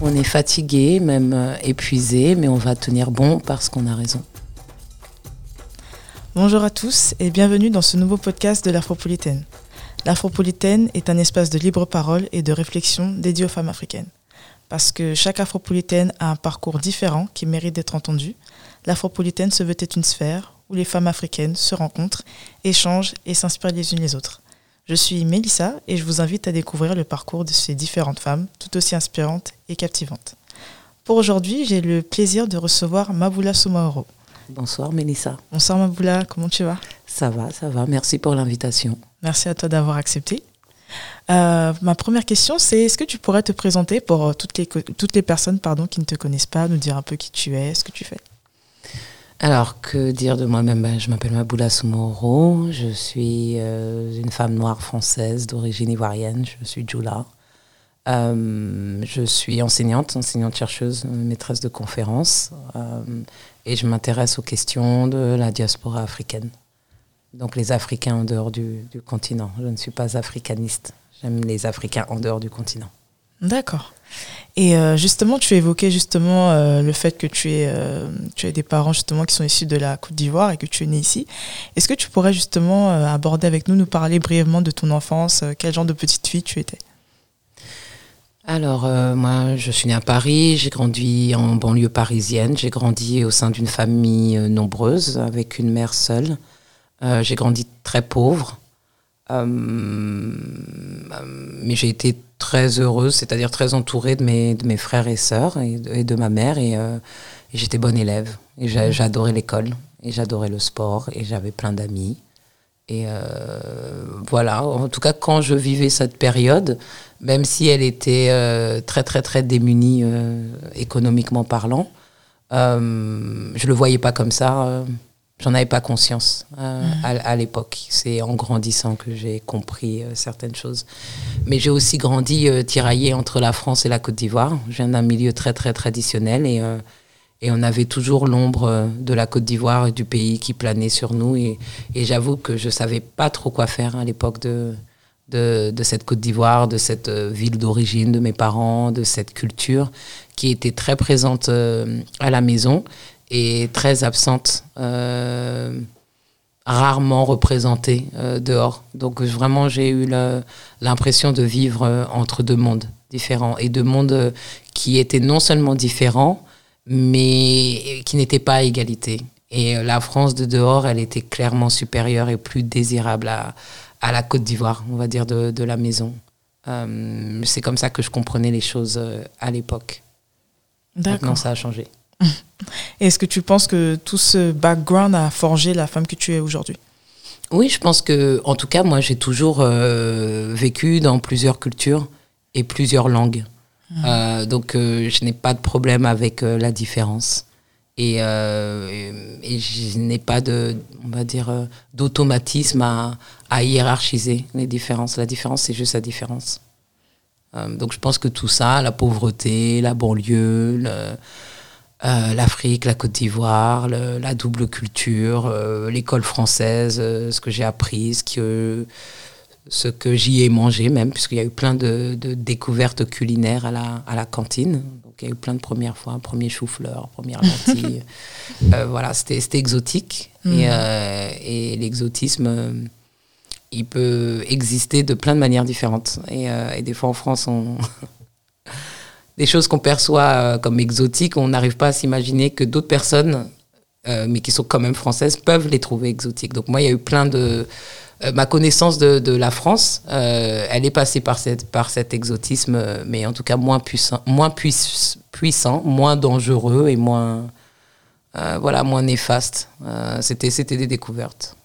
On est fatigué, même euh, épuisé, mais on va tenir bon parce qu'on a raison. Bonjour à tous et bienvenue dans ce nouveau podcast de l'Afropolitaine. L'Afropolitaine est un espace de libre parole et de réflexion dédié aux femmes africaines. Parce que chaque Afropolitaine a un parcours différent qui mérite d'être entendu, l'Afropolitaine se veut être une sphère où les femmes africaines se rencontrent, échangent et s'inspirent les unes les autres. Je suis Mélissa et je vous invite à découvrir le parcours de ces différentes femmes, tout aussi inspirantes et captivantes. Pour aujourd'hui, j'ai le plaisir de recevoir Maboula Soumaoro. Bonsoir Mélissa. Bonsoir Maboula, comment tu vas? Ça va, ça va. Merci pour l'invitation. Merci à toi d'avoir accepté. Euh, ma première question, c'est est-ce que tu pourrais te présenter pour toutes les, toutes les personnes pardon, qui ne te connaissent pas, nous dire un peu qui tu es, ce que tu fais? Alors, que dire de moi-même? Ben, Je m'appelle Maboula Soumoro, je suis euh, une femme noire française d'origine ivoirienne, je suis Djoula. Euh, je suis enseignante, enseignante-chercheuse, maîtresse de conférences, euh, et je m'intéresse aux questions de la diaspora africaine. Donc les Africains en dehors du, du continent. Je ne suis pas africaniste, j'aime les Africains en dehors du continent. D'accord. Et euh, justement, tu évoquais justement euh, le fait que tu es, euh, tu as des parents justement qui sont issus de la Côte d'Ivoire et que tu es né ici. Est-ce que tu pourrais justement aborder avec nous, nous parler brièvement de ton enfance, quel genre de petite fille tu étais? Alors, moi, je suis née à Paris, j'ai grandi en banlieue parisienne, j'ai grandi au sein d'une famille nombreuse, avec une mère seule. j'ai grandi très pauvre, mais j'ai été très heureuse, c'est-à-dire très entourée de mes, de mes frères et sœurs et de, ma mère. Euh, et, j'étais bonne élève. Et j'adorais l'école. Et j'adorais le sport. Et j'avais plein d'amis. Et euh, voilà, en tout cas, quand je vivais cette période, même si elle était euh, très, très, très démunie économiquement parlant, je ne le voyais pas comme ça J'en avais pas conscience euh, mm. à, l'époque. C'est en grandissant que j'ai compris euh, certaines choses. Mais j'ai aussi grandi euh, tiraillé entre la France et la Côte d'Ivoire. Je viens d'un milieu très très traditionnel et, et on avait toujours l'ombre de la Côte d'Ivoire et du pays qui planait sur nous. Et, et j'avoue que je savais pas trop quoi faire à l'époque de, de, de, cette Côte d'Ivoire, de cette ville d'origine de mes parents, de cette culture qui était très présente à la maison et très absente, euh, rarement représentée euh, dehors. Donc vraiment, j'ai eu l'impression de vivre euh, entre deux mondes différents et deux mondes qui étaient non seulement différents, mais qui n'étaient pas à égalité. Et la France de dehors, elle était clairement supérieure et plus désirable à, à la Côte d'Ivoire, on va dire, de, de la maison. c'est comme ça que je comprenais les choses à l'époque. Maintenant, ça a changé. Est-ce que tu penses que tout ce background a forgé la femme que tu es aujourd'hui? Oui, je pense que, en tout cas, moi, j'ai toujours euh, vécu dans plusieurs cultures et plusieurs langues. Mmh. Euh, donc, euh, je n'ai pas de problème avec la différence. Et, et je n'ai pas de, on va dire, d'automatisme à, à, hiérarchiser les différences. La différence, c'est juste la différence. donc, je pense que tout ça, la pauvreté, la banlieue, le, euh, l'Afrique, la Côte d'Ivoire, la double culture, euh, l'école française, euh, ce que j'ai appris, ce que, ce que j'y ai mangé même, puisqu'il y a eu plein de, découvertes culinaires à la, à la cantine. Donc il y a eu plein de premières fois, premier chou-fleur, première lentille. voilà, c'était exotique. Et, mmh. et l'exotisme, il peut exister de plein de manières différentes. Et, et des fois en France, on... des choses qu'on perçoit euh, comme exotiques, on n'arrive pas à s'imaginer que d'autres personnes, euh, mais qui sont quand même françaises, peuvent les trouver exotiques. Donc moi, il y a eu plein de... Euh, ma connaissance de, la France, elle est passée par, cette, par cet exotisme, mais en tout cas moins puissant, moins puissant moins dangereux et moins, voilà, moins néfaste. C'était C'était des découvertes.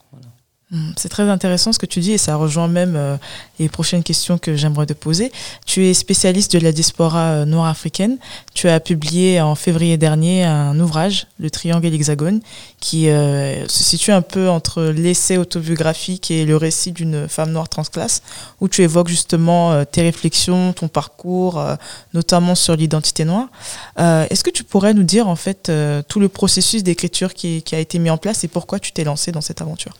Mm, c'est très intéressant ce que tu dis et ça rejoint même euh, les prochaines questions que j'aimerais te poser. Tu es spécialiste de la diaspora euh, noire africaine. Tu as publié en février dernier un ouvrage, Le Triangle et l'Hexagone, qui euh, se situe un peu entre l'essai autobiographique et le récit d'une femme noire transclasse, où tu évoques justement tes réflexions, ton parcours, notamment sur l'identité noire. Est-ce que tu pourrais nous dire en fait tout le processus d'écriture qui, qui a été mis en place et pourquoi tu t'es lancé dans cette aventure?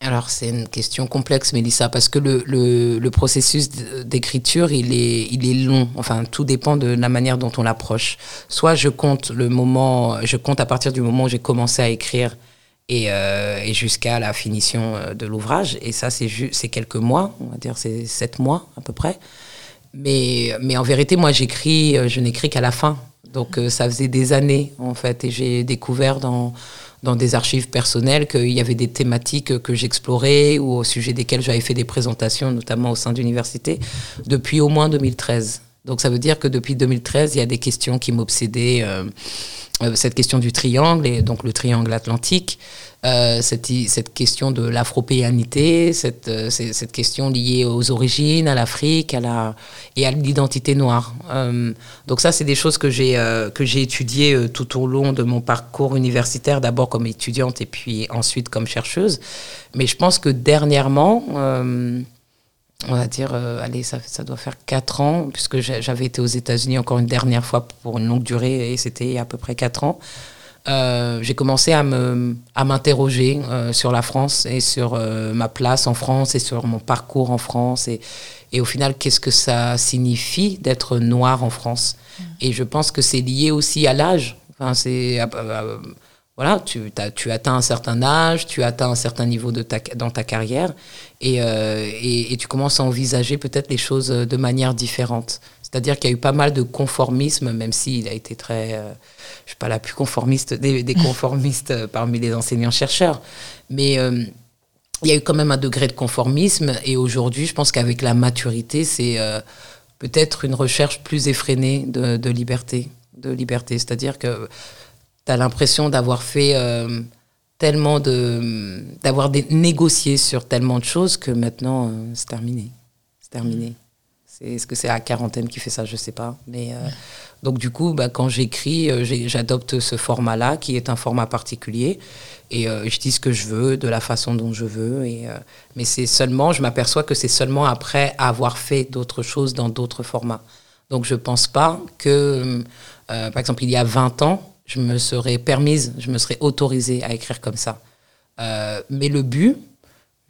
Alors c'est une question complexe, Mélissa, parce que le, le, processus d'écriture, il est, il est long. Enfin, tout dépend de la manière dont on l'approche. Soit je compte le moment, je compte à partir du moment où j'ai commencé à écrire et, euh, et jusqu'à la finition euh, de l'ouvrage. Et ça, c'est c'est quelques mois, on va dire, c'est sept mois à peu près. Mais, mais en vérité, moi, j'écris, euh, je n'écris qu'à la fin. Donc, ça faisait des années, en fait, et j'ai découvert dans dans des archives personnelles qu'il y avait des thématiques que j'explorais ou au sujet desquelles j'avais fait des présentations, notamment au sein d'universités, depuis au moins 2013. Donc ça veut dire que depuis 2013, il y a des questions qui m'obsédaient. Euh, euh, cette question du triangle, et donc le triangle atlantique, euh, cette, question de l'afropéanité, cette, cette, question liée aux origines, à l'Afrique la, et à l'identité noire. Donc ça, c'est des choses que j'ai j'ai étudiées tout au long de mon parcours universitaire, d'abord comme étudiante et puis ensuite comme chercheuse. Mais je pense que dernièrement, on va dire, allez, ça, ça, doit faire quatre ans, puisque j'avais été aux États-Unis encore une dernière fois pour une longue durée, et c'était à peu près quatre ans. Euh, j'ai commencé à me à m'interroger euh, sur la France et sur euh, ma place en France et sur mon parcours en France et, et au final qu'est-ce que ça signifie d'être noir en France? Mm. et je pense que c'est lié aussi à l'âge enfin c'est voilà tu as, tu atteins un certain âge tu atteins un certain niveau de ta, dans ta carrière et, et, et tu commences à envisager peut-être les choses de manière différente c'est-à-dire qu'il y a eu pas mal de conformisme, même s'il a été très, euh, je suis pas la plus conformiste des, conformistes euh, parmi les enseignants-chercheurs, mais euh, il y a eu quand même un degré de conformisme. Et aujourd'hui, je pense qu'avec la maturité, c'est peut-être une recherche plus effrénée de, liberté, de liberté. C'est-à-dire que tu as l'impression d'avoir fait tellement de, d'avoir négocié sur tellement de choses que maintenant, c'est terminé. C'est terminé. Est-ce que c'est la quarantaine qui fait ça? Je ne sais pas. Mais, euh, donc du coup, bah, quand j'écris, euh, j'adopte ce format-là, qui est un format particulier. Et euh, je dis ce que je veux, de la façon dont je veux. Et, mais c'est seulement, je m'aperçois que c'est seulement après avoir fait d'autres choses dans d'autres formats. Donc je ne pense pas que, par exemple, il y a 20 ans, je me serais permise, je me serais autorisée à écrire comme ça. mais le but,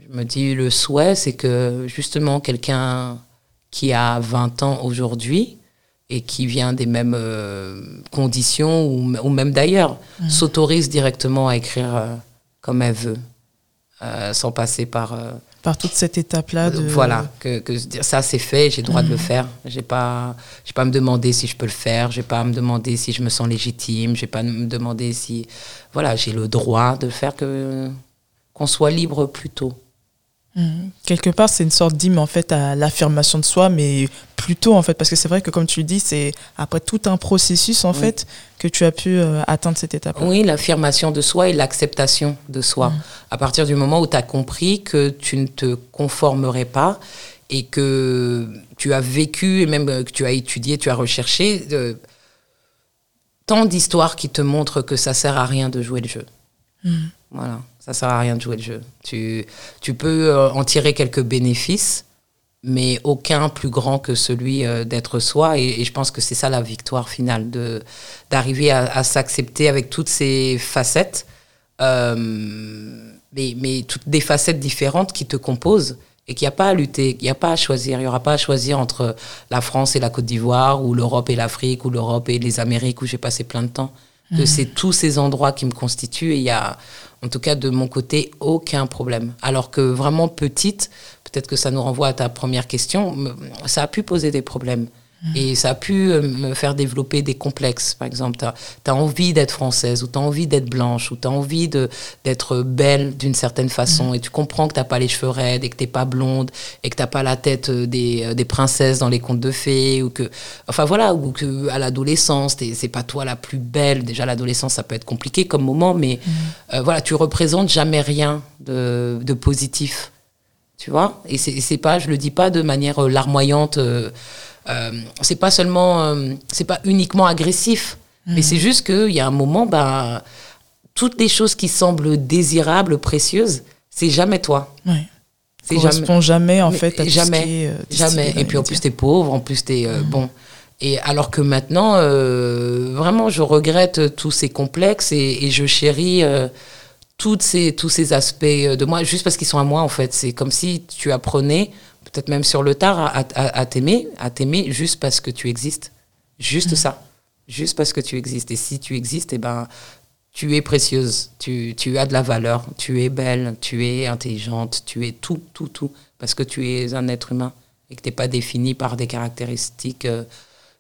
je me dis, le souhait, c'est que justement quelqu'un qui a 20 ans aujourd'hui et qui vient des mêmes euh, conditions ou, même d'ailleurs, mmh. s'autorise directement à écrire euh, comme elle veut, euh, sans passer par... par toute cette étape-là de... Voilà, que, que ça c'est fait, j'ai le droit de le mmh. faire. J'ai pas, j'ai pas à me demander si je peux le faire, j'ai pas à me demander si je me sens légitime, j'ai pas à me demander si... Voilà, j'ai le droit de faire que qu'on soit libre plus tôt. Mhm. Quelque part, c'est une sorte d'hymne en fait à l'affirmation de soi, mais plutôt en fait, parce que c'est vrai que comme tu le dis, c'est après tout un processus en fait que tu as pu euh, atteindre cette étape. Oui, l'affirmation de soi et l'acceptation de soi. Mhm. À partir du moment où tu as compris que tu ne te conformerais pas et que tu as vécu et même que tu as étudié, tu as recherché euh, tant d'histoires qui te montrent que ça sert à rien de jouer le jeu. Mhm. Voilà. Ça sert à rien de jouer le jeu. Tu, tu peux euh, en tirer quelques bénéfices, mais aucun plus grand que celui euh, d'être soi. Et, je pense que c'est ça la victoire finale, de d'arriver à, s'accepter avec toutes ces facettes, euh, mais, mais toutes des facettes différentes qui te composent et qu'il n'y a pas à lutter, qu'il n'y a pas à choisir. Il n'y aura pas à choisir entre la France et la Côte d'Ivoire, ou l'Europe et l'Afrique, ou l'Europe et les Amériques, où j'ai passé plein de temps. Que mmh. c'est tous ces endroits qui me constituent et il y a en tout cas, de mon côté, aucun problème. Alors que vraiment petite, peut-être que ça nous renvoie à ta première question, ça a pu poser des problèmes. Et ça a pu euh, me faire développer des complexes. Par exemple, tu as, envie d'être française, ou tu as envie d'être blanche, ou tu as envie d'être belle d'une certaine façon, mmh. et tu comprends que tu pas les cheveux raides, et que tu pas blonde, et que tu pas la tête euh, des, euh, des, princesses dans les contes de fées, ou que. Enfin voilà, ou que à l'adolescence, c'est pas toi la plus belle. Déjà, l'adolescence, ça peut être compliqué comme moment, mais mmh. voilà, tu représentes jamais rien de, de positif. Tu vois? Et c'est pas, je le dis pas de manière larmoyante. Euh, c'est pas seulement, euh, c'est pas uniquement agressif, mais mhm. c'est juste qu'il y a un moment, bah, toutes les choses qui semblent désirables, précieuses, c'est jamais toi. Ouais. C'est correspond jamais, en fait à jamais, ce qui est, euh, jamais. Et puis en plus t'es pauvre, en plus t'es es mhm. bon. Et alors que maintenant, vraiment, je regrette tous ces complexes et, je chéris toutes ces, tous ces aspects de moi, juste parce qu'ils sont à moi, en fait. C'est comme si tu apprenais, peut-être même sur le tard, à, à, à t'aimer, à t'aimer juste parce que tu existes. Juste ça. Juste parce que tu existes. Et si tu existes, eh ben, tu es précieuse, tu, tu, as de la valeur, tu es belle, tu es intelligente, tu es tout, tout, tout, parce que tu es un être humain et que tu n'es pas défini par des caractéristiques, euh,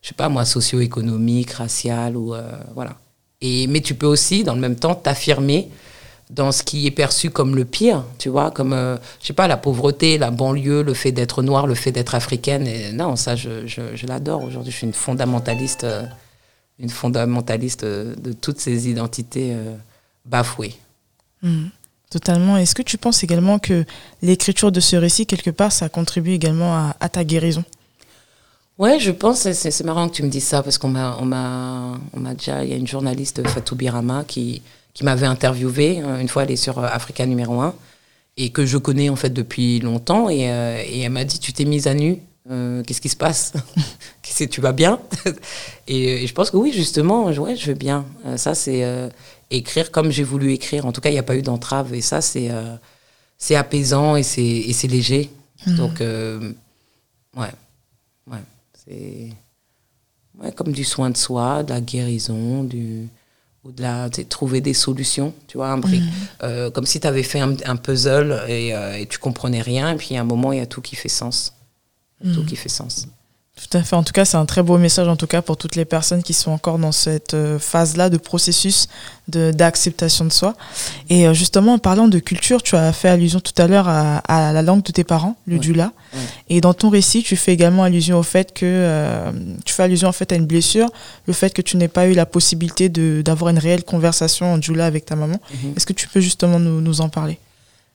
je sais pas moi, socio-économiques, raciales, ou euh, voilà. Et, mais tu peux aussi, dans le même temps, t'affirmer dans ce qui est perçu comme le pire, tu vois, comme, euh, je sais pas, la pauvreté, la banlieue, le fait d'être noire, le fait d'être africaine. Et, non, ça, je, je, je l'adore aujourd'hui. Je suis une fondamentaliste une fondamentaliste de toutes ces identités euh, bafouées. Hmm. totalement. Est-ce que tu penses également que l'écriture de ce récit, quelque part, ça contribue également à, ta guérison? Ouais, je pense, c'est marrant que tu me dises ça, parce qu'on m'a, on m'a, on m'a déjà, il y a une journaliste, Fatou Birama, qui, qui m'avait interviewé, euh, une fois elle est sur euh, Africa numéro 1, et que je connais en fait depuis longtemps, et, et elle m'a dit, tu t'es mise à nu euh, qu'est-ce qui se passe? Que Tu vas bien et, je pense que oui, justement, ouais, je vais bien. Euh, ça, c'est euh, écrire comme j'ai voulu écrire. En tout cas, il n'y a pas eu d'entrave. Et ça, c'est c'est apaisant et c'est léger. Mhm. Donc, ouais. Ouais. C'est ouais, comme du soin de soi, de la guérison, du ou de la trouver des solutions tu vois un mhm. comme si tu avais fait un, puzzle et, et, tu comprenais rien et puis à un moment il y a tout qui fait sens tout mm. qui fait sens. Tout à fait. En tout cas, c'est un très beau message, en tout cas, pour toutes les personnes qui sont encore dans cette euh, phase-là de processus d'acceptation de, soi. Et euh, justement, en parlant de culture, tu as fait allusion tout à l'heure à, la langue de tes parents, le dula. Et dans ton récit, tu fais également allusion au fait que euh, tu fais allusion en fait à une blessure, le fait que tu n'aies pas eu la possibilité d'avoir une réelle conversation en dula avec ta maman. Mm-hmm. Est-ce que tu peux justement nous, nous en parler?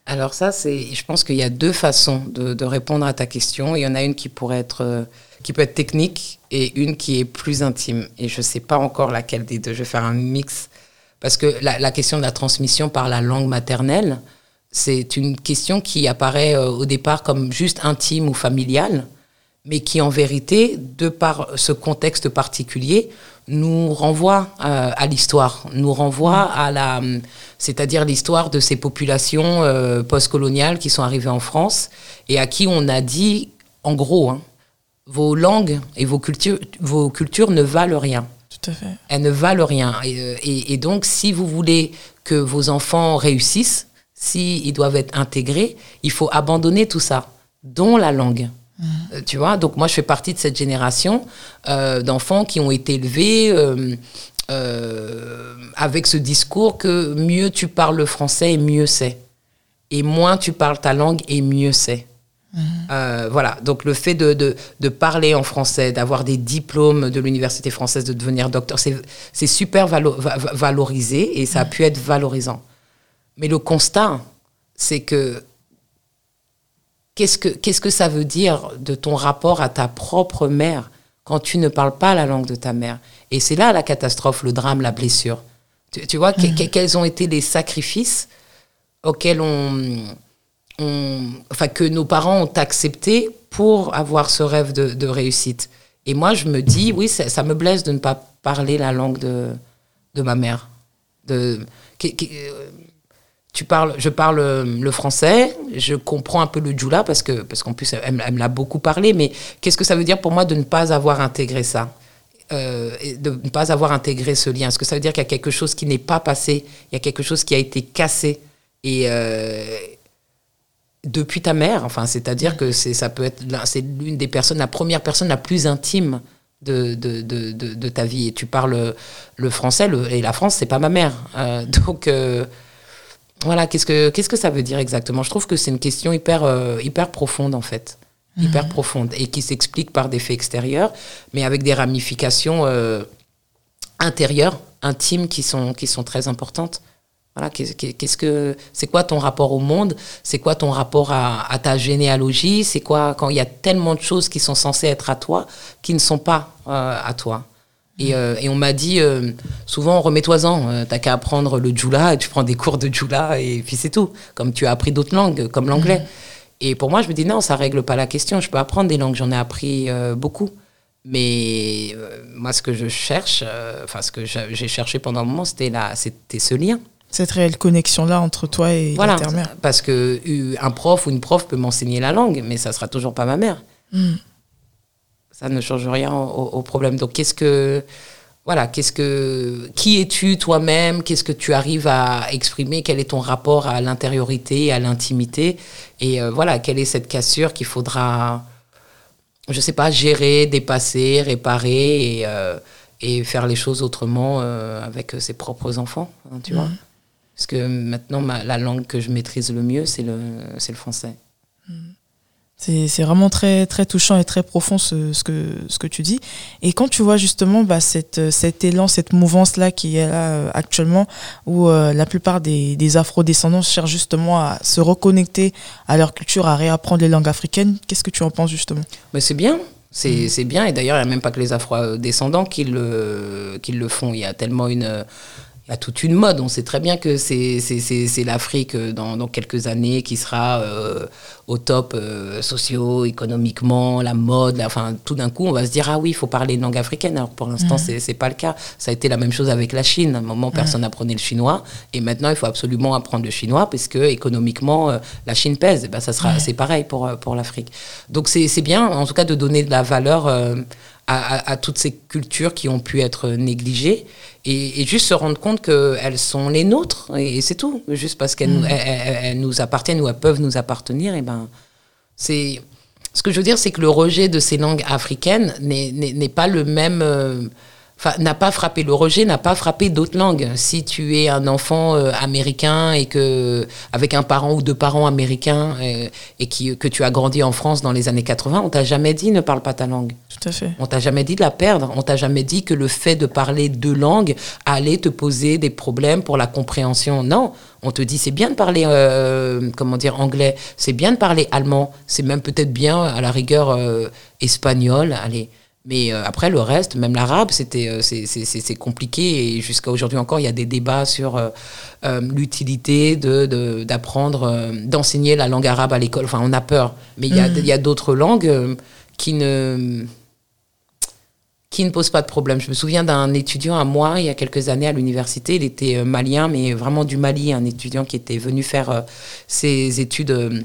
Alors ça, c'est, je pense qu'il y a deux façons de, répondre à ta question. Il y en a une qui pourrait être, euh, qui peut être technique et une qui est plus intime. Et je ne sais pas encore laquelle des deux. Je vais faire un mix parce que la, question de la transmission par la langue maternelle, c'est une question qui apparaît euh, au départ comme juste intime ou familiale, mais qui en vérité, de par ce contexte particulier, nous renvoie euh, à l'histoire, nous renvoie à la, c'est-à-dire l'histoire de ces populations euh, postcoloniales qui sont arrivées en France et à qui on a dit, en gros, hein, vos langues et vos cultures, vos cultures ne valent rien. Tout à fait. Elles ne valent rien. Et, euh, et, donc, si vous voulez que vos enfants réussissent, s'ils doivent être intégrés, il faut abandonner tout ça, dont la langue. Euh, tu vois, donc moi je fais partie de cette génération euh, d'enfants qui ont été élevés euh, avec ce discours que mieux tu parles le français et mieux c'est. Et moins tu parles ta langue et mieux c'est. Voilà, donc le fait de, de, parler en français, d'avoir des diplômes de l'université française, de devenir docteur, c'est super valorisé et ça a pu être valorisant. Mais le constat, c'est que Qu'est-ce que, qu'est-ce que ça veut dire de ton rapport à ta propre mère quand tu ne parles pas la langue de ta mère? Et c'est là la catastrophe, le drame, la blessure. Tu, vois, mhm. quels ont été les sacrifices auxquels on, enfin, que nos parents ont accepté pour avoir ce rêve de, réussite. Et moi, je me dis, oui, ça, me blesse de ne pas parler la langue de, de ma mère. De, tu parles, je parle euh, le français, je comprends un peu le djoula parce que parce qu'en plus elle, me l'a beaucoup parlé, mais qu'est-ce que ça veut dire pour moi de ne pas avoir intégré ça, euh, de ne pas avoir intégré ce lien Est-ce que ça veut dire qu'il y a quelque chose qui n'est pas passé, il y a quelque chose qui a été cassé? Et euh, depuis ta mère, enfin c'est-à-dire que c'est ça peut être c'est l'une des personnes, la première personne la plus intime de, de, de, de, ta vie et tu parles le français et la France c'est pas ma mère donc voilà, qu'est-ce que, qu'est-ce que ça veut dire exactement? Je trouve que c'est une question hyper, euh, hyper profonde en fait. Hyper mhm. profonde et qui s'explique par des faits extérieurs, mais avec des ramifications euh, intérieures, intimes qui sont, qui sont très importantes. Voilà, qu'est-ce que c'est quoi ton rapport au monde? C'est quoi ton rapport à, ta généalogie? C'est quoi quand il y a tellement de choses qui sont censées être à toi qui ne sont pas euh, à toi? Euh, et, on m'a dit euh, souvent, remets-toi-en, t'as qu'à apprendre le djoula et tu prends des cours de djoula et puis c'est tout. Comme tu as appris d'autres langues, comme l'anglais. Mhm. Et pour moi, je me dis non, ça règle pas la question. Je peux apprendre des langues, j'en ai appris beaucoup. Mais moi, ce que je cherche, enfin, ce que j'ai cherché pendant un moment, c'était c'était ce lien. Cette réelle connexion-là entre toi et voilà, ta mère. Parce que euh, un prof ou une prof peut m'enseigner la langue, mais ça sera toujours pas ma mère. Mm. Ça ne change rien au, au problème. Donc, qu'est-ce que. Voilà, qu'est-ce que. Qui es-tu toi-même? Qu'est-ce que tu arrives à exprimer? Quel est ton rapport à l'intériorité, à l'intimité? Et euh, voilà, quelle est cette cassure qu'il faudra, je sais pas, gérer, dépasser, réparer et, euh, et faire les choses autrement euh, avec ses propres enfants, hein, tu vois? Mhm. Parce que maintenant, ma- la langue que je maîtrise le mieux, c'est le, français. C'est c'est vraiment très, très touchant et très profond ce, ce, que, ce que tu dis. Et quand tu vois justement bah, cette, cet élan, cette mouvance-là qui est là euh, actuellement, où euh, la plupart des, des afro-descendants cherchent justement à se reconnecter à leur culture, à réapprendre les langues africaines, qu'est-ce que tu en penses justement? C'est bien, c'est c'est bien. Et d'ailleurs, il n'y a même pas que les afro-descendants qui le, qui le font. Il y a tellement une. Il y a toute une mode. On sait très bien que c'est c'est- c'est- c'est l'Afrique euh, dans, dans quelques années qui sera euh, au top euh, socio-économiquement, la mode. la- enfin, tout d'un coup, on va se dire Ah oui, il faut parler une langue africaine. Alors pour l'instant, c'est c'est pas le cas. Ça a été la même chose avec la Chine. À un moment, personne n'apprenait le chinois. Et maintenant, il faut absolument apprendre le chinois parce que économiquement, euh, la Chine pèse. Et ben, ça sera, c'est pareil pour, euh, pour l'Afrique. Donc c'est c'est bien, en tout cas, de donner de la valeur euh, à, à- à toutes ces cultures qui ont pu être négligées et, et juste se rendre compte qu'elles sont les nôtres et, et c'est tout. Juste parce qu'elles nous, elles- elles- elles nous appartiennent ou elles peuvent nous appartenir, et ben c'est ce que je veux dire, c'est que le rejet de ces langues africaines n'est- pas le même. euh, n'a pas frappé le rejet, n'a pas frappé d'autres langues. Si tu es un enfant euh, américain et que avec un parent ou deux parents américains euh, et qui, que tu as grandi en France dans les années 80, on t'a jamais dit ne parle pas ta langue. Tout à fait. On t'a jamais dit de la perdre. On t'a jamais dit que le fait de parler deux langues allait te poser des problèmes pour la compréhension. Non, on te dit c'est bien de parler, euh, comment dire, anglais. C'est bien de parler allemand. C'est même peut-être bien à la rigueur euh, espagnol. Allez. Mais euh, après le reste, même l'arabe, c'était euh, c'est- compliqué et jusqu'à aujourd'hui encore, il y a des débats sur euh, l'utilité de d'apprendre, d'enseigner la langue arabe à l'école. Enfin, on a peur, mais il y a y a d'autres langues qui ne qui ne pose pas de problème. Je me souviens d'un étudiant à moi, il y a quelques années à l'université, il était malien, mais vraiment du Mali, un étudiant qui était venu faire ses études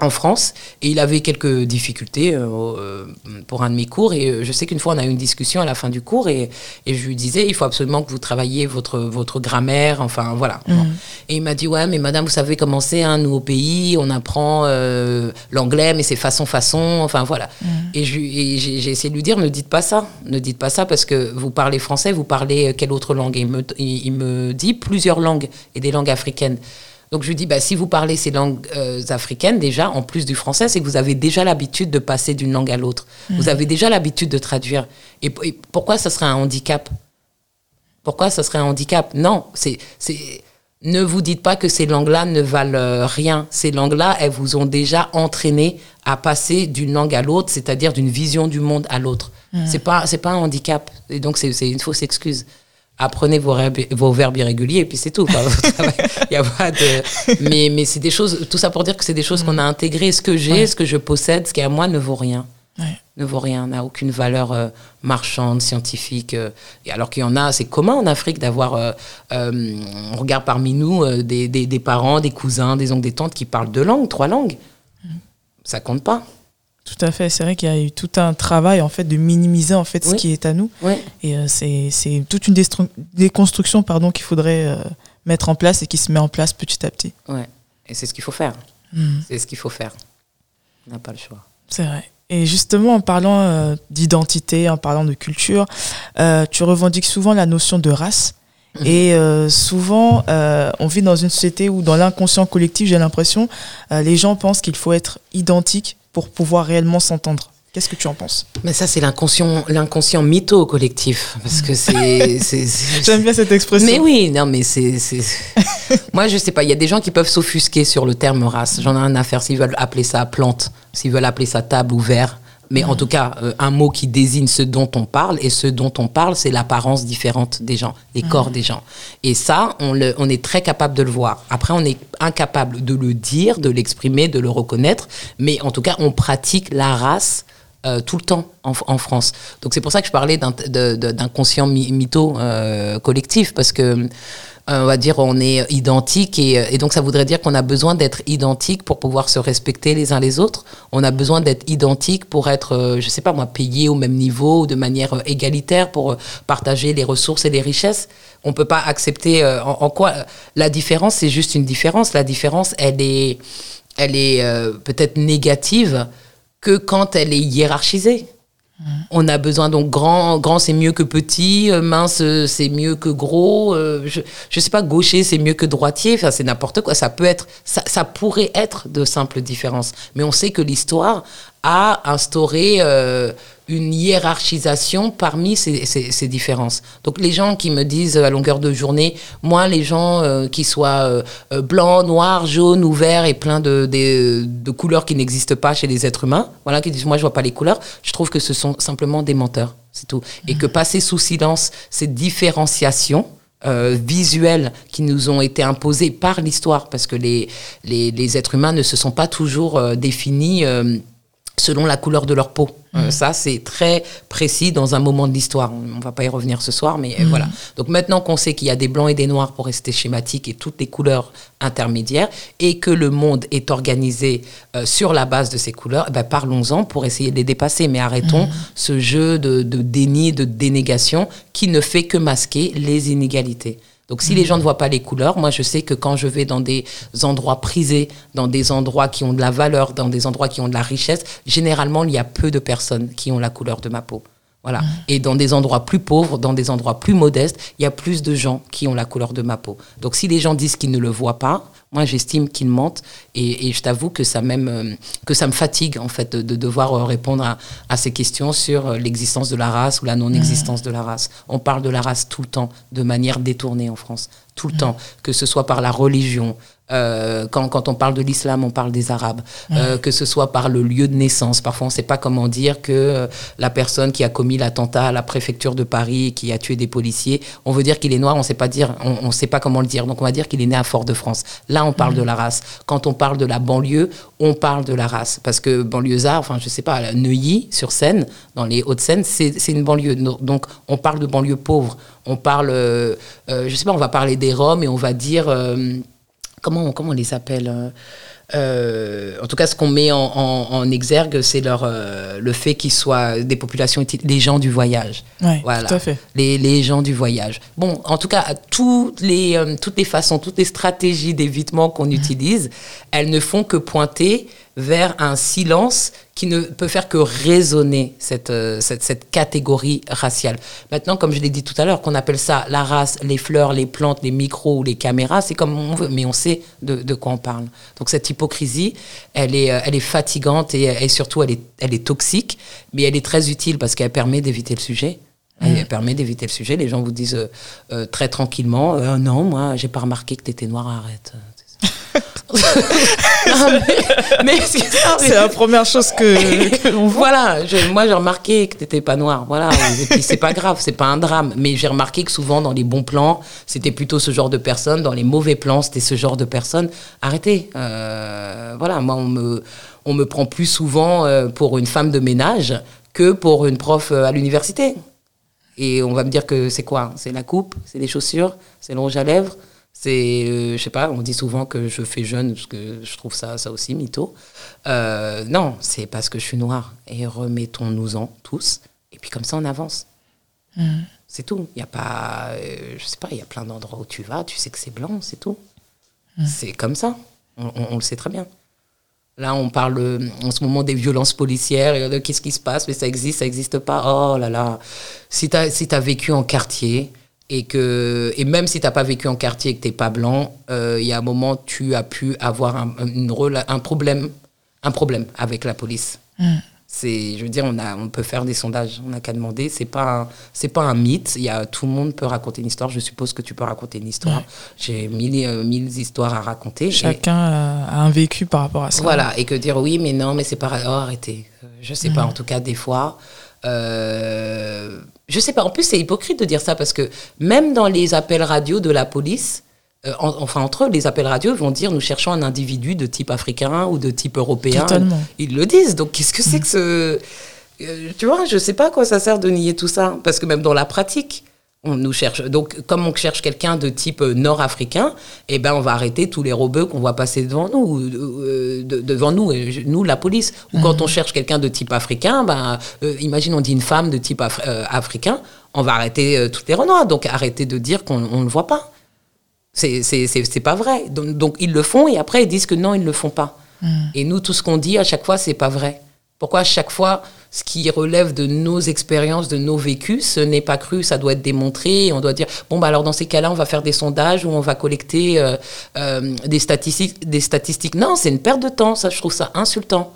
en France, et il avait quelques difficultés euh, euh, pour un de mes cours, et euh, je sais qu'une fois on a eu une discussion à la fin du cours, et, et je lui disais, il faut absolument que vous travailliez votre, votre grammaire, enfin voilà. Bon. Et il m'a dit, ouais, mais madame, vous savez comment c'est, hein, nous au pays, on apprend euh, l'anglais, mais c'est façon-façon, enfin voilà. Et je- et j'ai essayé de lui dire, ne dites pas ça, ne dites pas ça, parce que vous parlez français, vous parlez quelle autre langue? Et il me, il, il me dit plusieurs langues, et des langues africaines. Donc je lui dis, bah, si vous parlez ces langues euh, africaines, déjà, en plus du français, c'est que vous avez déjà l'habitude de passer d'une langue à l'autre. Vous avez déjà l'habitude de traduire. Et, et pourquoi ça serait un handicap? Pourquoi ça serait un handicap? Non, c'est, c'est, ne vous dites pas que ces langues-là ne valent euh, rien. Ces langues-là, elles vous ont déjà entraîné à passer d'une langue à l'autre, c'est-à-dire d'une vision du monde à l'autre. C'est pas, c'est pas un handicap. Et donc, c'est, c'est une fausse excuse. Apprenez vos, verbes irréguliers et puis c'est tout. quoi. Il y a pas de... Mais, mais c'est des choses, tout ça pour dire que c'est des choses qu'on a intégrées. Ce que j'ai, Ouais. ce que je possède, ce qui est à moi ne vaut rien Ouais. ne vaut rien, n'a aucune valeur euh, marchande, scientifique. euh, et alors qu'il y en a, c'est commun en Afrique d'avoir, euh, on regarde parmi nous des, des- des parents, des cousins, des oncles, des tantes qui parlent deux langues, trois langues. Ça compte pas. Tout à fait. C'est vrai qu'il y a eu tout un travail en fait de minimiser en fait ce qui est à nous. Et euh, c'est toute une déconstruction pardon qu'il faudrait euh, mettre en place et qui se met en place petit à petit. ouais. Et c'est ce qu'il faut faire. Mhm. C'est ce qu'il faut faire. On n'a pas le choix. C'est vrai. Et justement, en parlant euh, d'identité, en parlant de culture, tu revendiques souvent la notion de race. Mhm. Et euh, souvent, euh, on vit dans une société où, dans l'inconscient collectif, j'ai l'impression, euh, les gens pensent qu'il faut être identique pour pouvoir réellement s'entendre. Qu'est-ce que tu en penses? Mais ça, c'est l'inconscient, l'inconscient mytho collectif. Parce que c'est. J'aime bien cette expression. Mais oui, non, mais c'est. c'est- Moi, je sais pas, il y a des gens qui peuvent s'offusquer sur le terme race. J'en ai rien à faire s'ils veulent appeler ça plante, s'ils veulent appeler ça table ou verre. Mais en tout cas, euh, un mot qui désigne ce dont on parle, et ce dont on parle, c'est l'apparence différente des gens, les corps des gens. Et ça, on, le, on est très capable de le voir. Après, on est incapable de le dire, de l'exprimer, de le reconnaître. Mais en tout cas, on pratique la race euh, tout le temps en, en France. Donc c'est pour ça que je parlais d'un- mi- mytho euh, collectif, parce que on va dire, on est identique et, et donc ça voudrait dire qu'on a besoin d'être identique pour pouvoir se respecter les uns les autres. On a besoin d'être identique pour être, je sais pas moi, payé au même niveau de manière égalitaire pour partager les ressources et les richesses. On peut pas accepter en, quoi la différence, c'est juste une différence. La différence, elle est, elle est peut-être négative que quand elle est hiérarchisée. On a besoin donc grand, grand c'est mieux que petit, euh, mince c'est mieux que gros, euh, je, je sais pas gaucher c'est mieux que droitier, enfin c'est n'importe quoi. Ça peut être, ça, ça, pourrait être de simples différences, mais on sait que l'histoire a instauré euh, une hiérarchisation parmi ces, ces, différences. Donc les gens qui me disent à longueur de journée, moi les gens euh, qui soient euh, blancs, noirs, jaunes ou verts et plein de, de, de couleurs qui n'existent pas chez les êtres humains, voilà, qui disent moi je vois pas les couleurs, je trouve que ce sont simplement des menteurs, c'est tout. Et que passer sous silence ces différenciations, euh, visuelles qui nous ont été imposées par l'histoire, parce que les, les, les, êtres humains ne se sont pas toujours définis selon la couleur de leur peau. Euh, mm. ça, c'est très précis dans un moment de l'histoire. On ne va pas y revenir ce soir, mais euh, mm. voilà. Donc maintenant qu'on sait qu'il y a des blancs et des noirs pour rester schématique et toutes les couleurs intermédiaires, et que le monde est organisé euh, sur la base de ces couleurs, eh ben parlons-en pour essayer de les dépasser. Mais arrêtons mm. ce jeu de, de déni, de dénégation qui ne fait que masquer les inégalités. Donc si les gens ne voient pas les couleurs, moi je sais que quand je vais dans des endroits prisés, dans des endroits qui ont de la valeur, dans des endroits qui ont de la richesse, généralement il y a peu de personnes qui ont la couleur de ma peau. Voilà. Et dans des endroits plus pauvres, dans des endroits plus modestes, il y a plus de gens qui ont la couleur de ma peau. Donc si les gens disent qu'ils ne le voient pas, moi, j'estime qu'ils mentent et, je t'avoue que ça même euh, que ça me fatigue en fait de, devoir euh, répondre à, ces questions sur euh, l'existence de la race ou la non-existence de la race. On parle de la race tout le temps, de manière détournée en France, tout le temps, que ce soit par la religion, euh, quand, quand, on parle de l'islam, on parle des Arabes, euh, que ce soit par le lieu de naissance. Parfois, on ne sait pas comment dire que euh, la personne qui a commis l'attentat à la préfecture de Paris, qui a tué des policiers, on veut dire qu'il est noir, on ne sait pas dire, on, on, sait pas comment le dire. Donc, on va dire qu'il est né à Fort-de-France. Là, on parle de la race. Quand on parle de la banlieue, on parle de la race, parce que banlieusard, enfin, je sais pas, Neuilly sur Seine, dans les Hauts-de-Seine, c'est une banlieue. Donc, on parle de banlieue pauvre. On parle, je sais pas, on va parler des Roms et on va dire comment, comment on les appelle euh, euh, en tout cas, ce qu'on met en, exergue, c'est leur euh, le fait qu'ils soient des populations, les gens du voyage. voilà, tout à fait. Les, les, gens du voyage. Bon, en tout cas, toutes les, toutes les façons, toutes les stratégies d'évitement qu'on utilise, elles ne font que pointer vers un silence qui ne peut faire que résonner cette, euh, cette, cette catégorie raciale. Maintenant, comme je l'ai dit tout à l'heure, qu'on appelle ça la race, les fleurs, les plantes, les micros ou les caméras, c'est comme on veut, mais on sait de, de, quoi on parle. Donc cette hypocrisie, elle est, euh, elle est fatigante et, et surtout elle est, elle est toxique, mais elle est très utile parce qu'elle permet d'éviter le sujet. Elle permet d'éviter le sujet. Les gens vous disent euh, très tranquillement Non, moi, j'ai pas remarqué que tu étais noir, arrête mais, c'est la première chose que, voit. Voilà, moi j'ai remarqué que t'étais pas noir, voilà. C'est pas grave, c'est pas un drame. Mais j'ai remarqué que souvent dans les bons plans, c'était plutôt ce genre de personnes. Dans les mauvais plans, c'était ce genre de personnes. Arrêtez. Euh, voilà, moi on me, on me prend plus souvent euh, pour une femme de ménage que pour une prof euh, à l'université. Et on va me dire que c'est quoi? C'est la coupe, c'est les chaussures, c'est le rouge à lèvres. C'est, euh, je sais pas, on dit souvent que je fais jeune, parce que je trouve ça, ça aussi mytho. Euh, non, c'est parce que je suis noire. Et remettons-nous-en tous. Et puis comme ça, on avance. Mm. C'est tout. Il y a pas, euh, je sais pas, il y a plein d'endroits où tu vas, tu sais que c'est blanc, c'est tout. Mm. C'est comme ça. On, le sait très bien. Là, on parle en ce moment des violences policières de qu'est-ce qui se passe, mais ça existe, ça n'existe pas. Oh là là. Si tu as, si as vécu en quartier, et que et même si tu n'as pas vécu en quartier et que tu n'es pas blanc, euh, il y a un moment tu as pu avoir un, une, un problème un problème avec la police. Mm. C'est, je veux dire, on, a, on peut faire des sondages, on n'a qu'à demander. C'est pas, c'est pas un mythe. Il y a, tout le monde peut raconter une histoire. Je suppose que tu peux raconter une histoire. J'ai mille, euh, mille histoires à raconter. Chacun a un vécu par rapport à ça. Voilà, et que dire oui, mais non, mais c'est pas. Oh, arrêtez. Je sais pas. Mm. En tout cas, des fois, euh, je sais pas. En plus, c'est hypocrite de dire ça parce que même dans les appels radio de la police, euh, enfin entre eux, les appels radio vont dire nous cherchons un individu de type africain ou de type européen. Totalement. Ils le disent. Donc qu'est-ce que c'est que ce. Euh, tu vois, je sais pas à quoi ça sert de nier tout ça. Parce que même dans la pratique, On nous cherche. Donc, comme on cherche quelqu'un de type euh, nord-africain, eh ben, on va arrêter tous les robeux qu'on voit passer devant nous, euh, de- devant nous, nous, la police. Ou quand on cherche quelqu'un de type africain, ben, euh, imagine, on dit une femme de type Afri- africain, on va arrêter toutes les renois. Donc, arrêtez de dire qu'on ne le voit pas. C'est pas vrai. Donc, donc, ils le font et après, ils disent que non, ils ne le font pas. Et nous, tout ce qu'on dit à chaque fois, c'est pas vrai. Pourquoi à chaque fois, ce qui relève de nos expériences, de nos vécus, ce n'est pas cru, ça doit être démontré. Et on doit dire, bon, bah alors dans ces cas-là, on va faire des sondages ou on va collecter euh, euh, des, statistiques, des statistiques. Non, c'est une perte de temps, ça, je trouve ça insultant.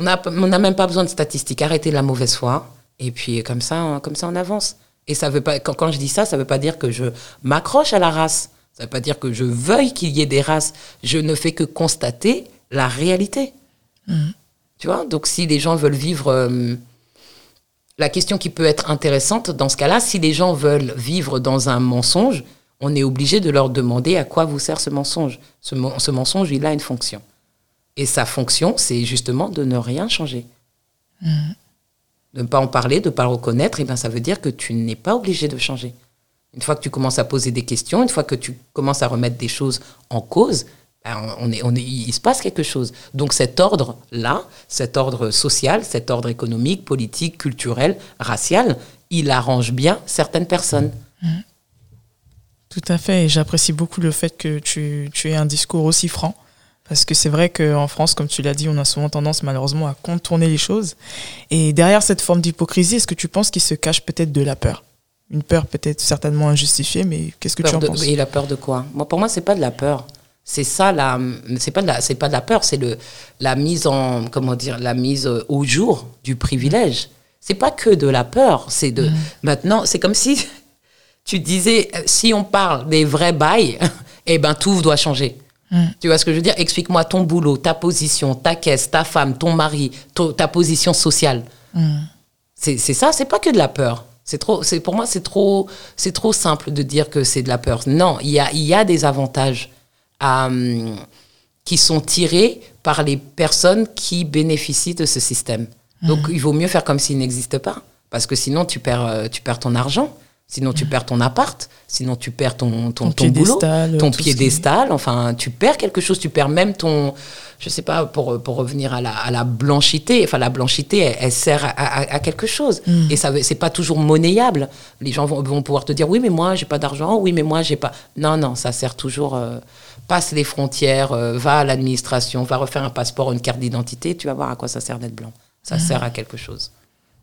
On n'a on n'a même pas besoin de statistiques. Arrêtez la mauvaise foi. Et puis, comme ça, on- comme ça, on avance. Et ça veut pas, quand, quand je dis ça, ça veut pas dire que je m'accroche à la race. Ça veut pas dire que je veuille qu'il y ait des races. Je ne fais que constater la réalité. Tu vois Donc, si les gens veulent vivre. euh, la question qui peut être intéressante dans ce cas-là, si les gens veulent vivre dans un mensonge, on est obligé de leur demander à quoi vous sert ce mensonge. Ce, mensonge, il a une fonction. Et sa fonction, c'est justement de ne rien changer. De ne pas en parler, de ne pas le reconnaître, et ben ça veut dire que tu n'es pas obligé de changer. Une fois que tu commences à poser des questions, une fois que tu commences à remettre des choses en cause, on est, on est, il se passe quelque chose. Donc cet ordre-là, cet ordre social, cet ordre économique, politique, culturel, racial, il arrange bien certaines personnes. Tout à fait, et j'apprécie beaucoup le fait que tu, tu aies un discours aussi franc, parce que c'est vrai qu'en France, comme tu l'as dit, on a souvent tendance malheureusement à contourner les choses. Et derrière cette forme d'hypocrisie, est-ce que tu penses qu'il se cache peut-être de la peur? Une peur peut-être certainement injustifiée, mais qu'est-ce que tu en de- penses? Et la peur de quoi? Moi, Pour moi, c'est pas de la peur. C'est ça la, c'est pas de la, c'est pas de la peur, c'est le la mise en, comment dire, la mise au jour du privilège. C'est pas que de la peur, c'est de maintenant, c'est comme si tu disais si on parle des vrais bails, eh ben tout doit changer. Tu vois ce que je veux dire? Explique-moi ton boulot, ta position, ta caisse, ta femme, ton mari, to- ta position sociale. C'est c'est ça, c'est pas que de la peur. C'est trop, c'est pour moi c'est trop, c'est trop simple de dire que c'est de la peur. Non, il y a, il y a des avantages hum, qui sont tirés par les personnes qui bénéficient de ce système. Donc il vaut mieux faire comme s'il n'existe pas, parce que sinon tu perds, euh, tu perds ton argent, sinon tu perds ton appart, sinon tu perds ton ton, Ton ton boulot, piédestal, ton ce qui- piédestal. Enfin, tu perds quelque chose, tu perds même ton, je sais pas, pour, pour revenir à la, à la blanchité, enfin la blanchité, elle, elle sert à, à- à quelque chose. Et ça, c'est pas toujours monnayable. Les gens vont, vont pouvoir te dire, oui, mais moi, j'ai pas d'argent, oui, mais moi, j'ai pas. Non, non, ça sert toujours. euh, passe les frontières, euh, va à l'administration, va refaire un passeport, une carte d'identité, tu vas voir à quoi ça sert d'être blanc. Ça sert à quelque chose.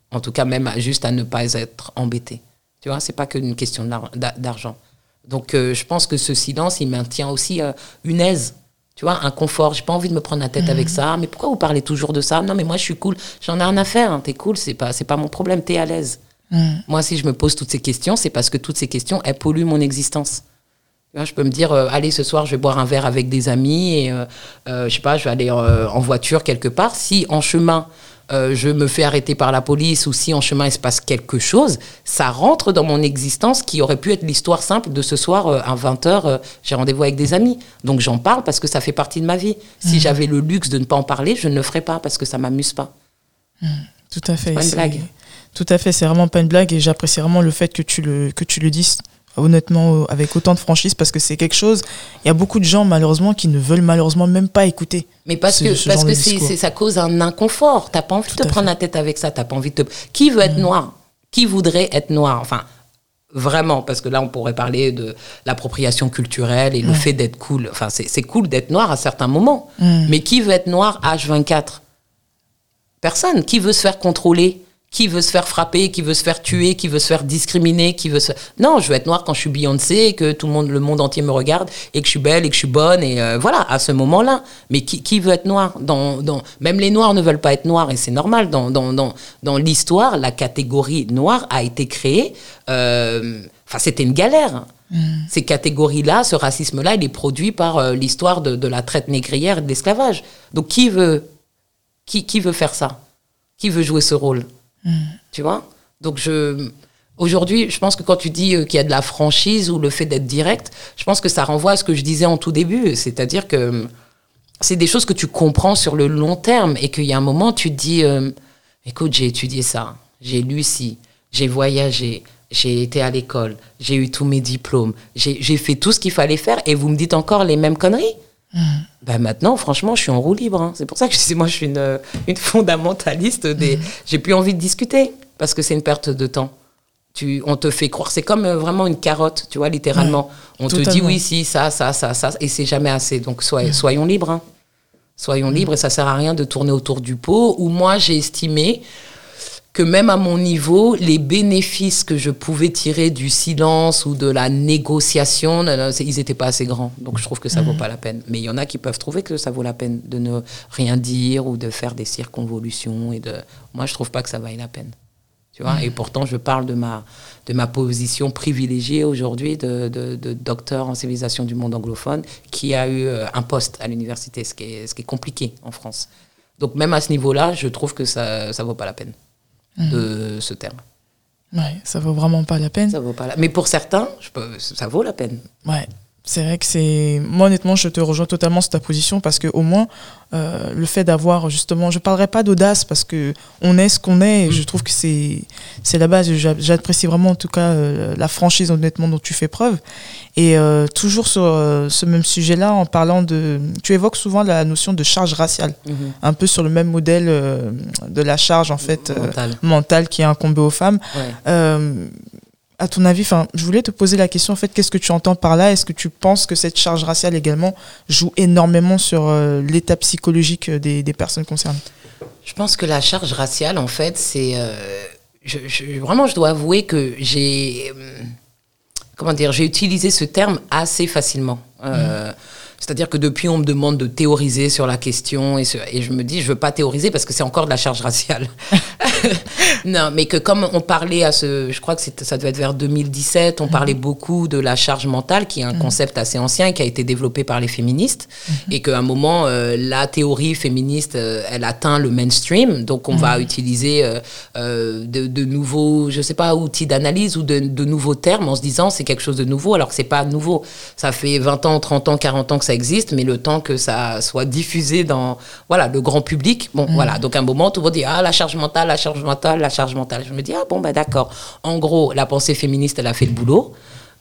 En tout cas, même à- juste à ne pas être embêté. Tu vois, c'est pas qu'une question d'argent. Donc, euh, je pense que ce silence, il maintient aussi euh, une aise. Tu vois, un confort. J'ai pas envie de me prendre la tête avec ça. Mais pourquoi vous parlez toujours de ça? Non, mais moi, je suis cool. J'en ai rien à faire. hein. T'es cool. C'est pas, c'est pas mon problème. T'es à l'aise. Moi, si je me pose toutes ces questions, c'est parce que toutes ces questions, elles polluent mon existence. Je peux me dire, euh, allez, ce soir, je vais boire un verre avec des amis et, euh, euh, je sais pas, je vais aller euh, en voiture quelque part. Si en chemin, euh, je me fais arrêter par la police ou si en chemin, il se passe quelque chose, ça rentre dans mon existence qui aurait pu être l'histoire simple de ce soir, à 20h, j'ai rendez-vous avec des amis. Donc j'en parle parce que ça fait partie de ma vie. Si j'avais le luxe de ne pas en parler, je ne le ferais pas parce que ça m'amuse pas. Tout à fait. pas une c'est- blague. Tout à fait, c'est vraiment pas une blague et j'apprécie vraiment le fait que tu le, que tu le dises honnêtement euh, avec autant de franchise parce que c'est quelque chose, il y a beaucoup de gens malheureusement qui ne veulent malheureusement même pas écouter. Mais parce ce- que, ce parce que c'est, ça cause un inconfort. T'as pas envie Tout de te prendre fait. la tête avec ça. T'as pas envie de te... Qui veut être noir? Qui voudrait être noir? Enfin, vraiment, parce que là, on pourrait parler de l'appropriation culturelle et le fait d'être cool. Enfin, c'est, c'est cool d'être noir à certains moments. Mais qui veut être noir H24 Personne. Qui veut se faire contrôler? Qui veut se faire frapper Qui veut se faire tuer Qui veut se faire discriminer Qui veut se... Non, je veux être noire quand je suis Beyoncé et que tout le monde, le monde entier me regarde et que je suis belle et que je suis bonne et euh, voilà, à ce moment-là. Mais qui, qui veut être noir dans, dans... Même les noirs ne veulent pas être noirs et c'est normal. Dans, dans, dans, dans l'histoire, la catégorie noire a été créée. euh, Enfin, c'était une galère. Ces catégories-là, ce racisme-là, il est produit par euh, l'histoire de, de la traite négrière et de l'esclavage. Donc, qui veut, qui, qui veut faire ça? Qui veut jouer ce rôle? Tu vois? Donc, je, aujourd'hui, je pense que quand tu dis euh, qu'il y a de la franchise ou le fait d'être direct, je pense que ça renvoie à ce que je disais en tout début. C'est-à-dire que euh, c'est des choses que tu comprends sur le long terme et qu'il y a un moment, tu te dis euh, écoute, j'ai étudié ça, j'ai lu ci, j'ai voyagé. j'ai été à l'école, j'ai eu tous mes diplômes, j'ai fait tout ce qu'il fallait faire et vous me dites encore les mêmes conneries ben maintenant, franchement, je suis en roue libre. hein. C'est pour ça que je dis, moi, je suis une, une fondamentaliste. Des... J'ai plus envie de discuter parce que c'est une perte de temps. Tu, on te fait croire, c'est comme euh, vraiment une carotte, tu vois, littéralement. on te dit oui, si, ça, ça, ça, ça, et c'est jamais assez. Donc soyez, soyons libres. hein. Soyons libres et ça sert à rien de tourner autour du pot. Ou moi, j'ai estimé que même à mon niveau, les bénéfices que je pouvais tirer du silence ou de la négociation, ils n'étaient pas assez grands. Donc je trouve que ça vaut pas la peine. Mais il y en a qui peuvent trouver que ça vaut la peine de ne rien dire ou de faire des circonvolutions. Et de... Moi, je trouve pas que ça vaille la peine. Tu vois? Et pourtant, je parle de ma, de ma position privilégiée aujourd'hui de, de, de docteur en civilisation du monde anglophone qui a eu euh, un poste à l'université, ce, qui est- ce qui est compliqué en France. Donc même à ce niveau-là, je trouve que ça ne vaut pas la peine de ce terme. Ouais, ça vaut vraiment pas la peine. Ça vaut pas la... Mais pour certains, je peux... ça vaut la peine. Ouais, c'est vrai que c'est. Moi, honnêtement, je te rejoins totalement sur ta position parce que au moins, euh, le fait d'avoir justement, je parlerai pas d'audace parce que on est ce qu'on est et je trouve que c'est c'est la base. J'a- J'apprécie vraiment en tout cas euh, la franchise honnêtement dont tu fais preuve. Et euh, toujours sur ce même sujet-là, en parlant de, tu évoques souvent la notion de charge raciale, un peu sur le même modèle de la charge en fait Mental. mentale qui est incombée aux femmes. Ouais. Euh, à ton avis, enfin, je voulais te poser la question en fait, qu'est-ce que tu entends par là? Est-ce que tu penses que cette charge raciale également joue énormément sur euh, l'état psychologique des, des personnes concernées? Je pense que la charge raciale, en fait, c'est. euh, je, je- vraiment, je dois avouer que j'ai. Comment dire J'ai utilisé ce terme assez facilement. Euh, C'est-à-dire que depuis, on me demande de théoriser sur la question et, ce- et je me dis, je veux pas théoriser parce que c'est encore de la charge raciale. non, mais que comme on parlait à ce, je crois que ça devait être vers 2017, on parlait beaucoup de la charge mentale, qui est un concept assez ancien et qui a été développé par les féministes, et qu'à un moment, euh, la théorie féministe, euh, elle atteint le mainstream, donc on va utiliser euh, euh, de, de nouveaux, je sais pas, outils d'analyse ou de, de nouveaux termes en se disant c'est quelque chose de nouveau, alors que c'est pas nouveau. Ça fait 20 ans, 30 ans, 40 ans que ça existe, mais le temps que ça soit diffusé dans voilà, le grand public, bon, voilà. Donc à un moment, tout le monde dit ah, la charge mentale, la charge mentale, la charge mentale. Je me dis ah, bon, bah d'accord. En gros, la pensée féministe, elle a fait le boulot.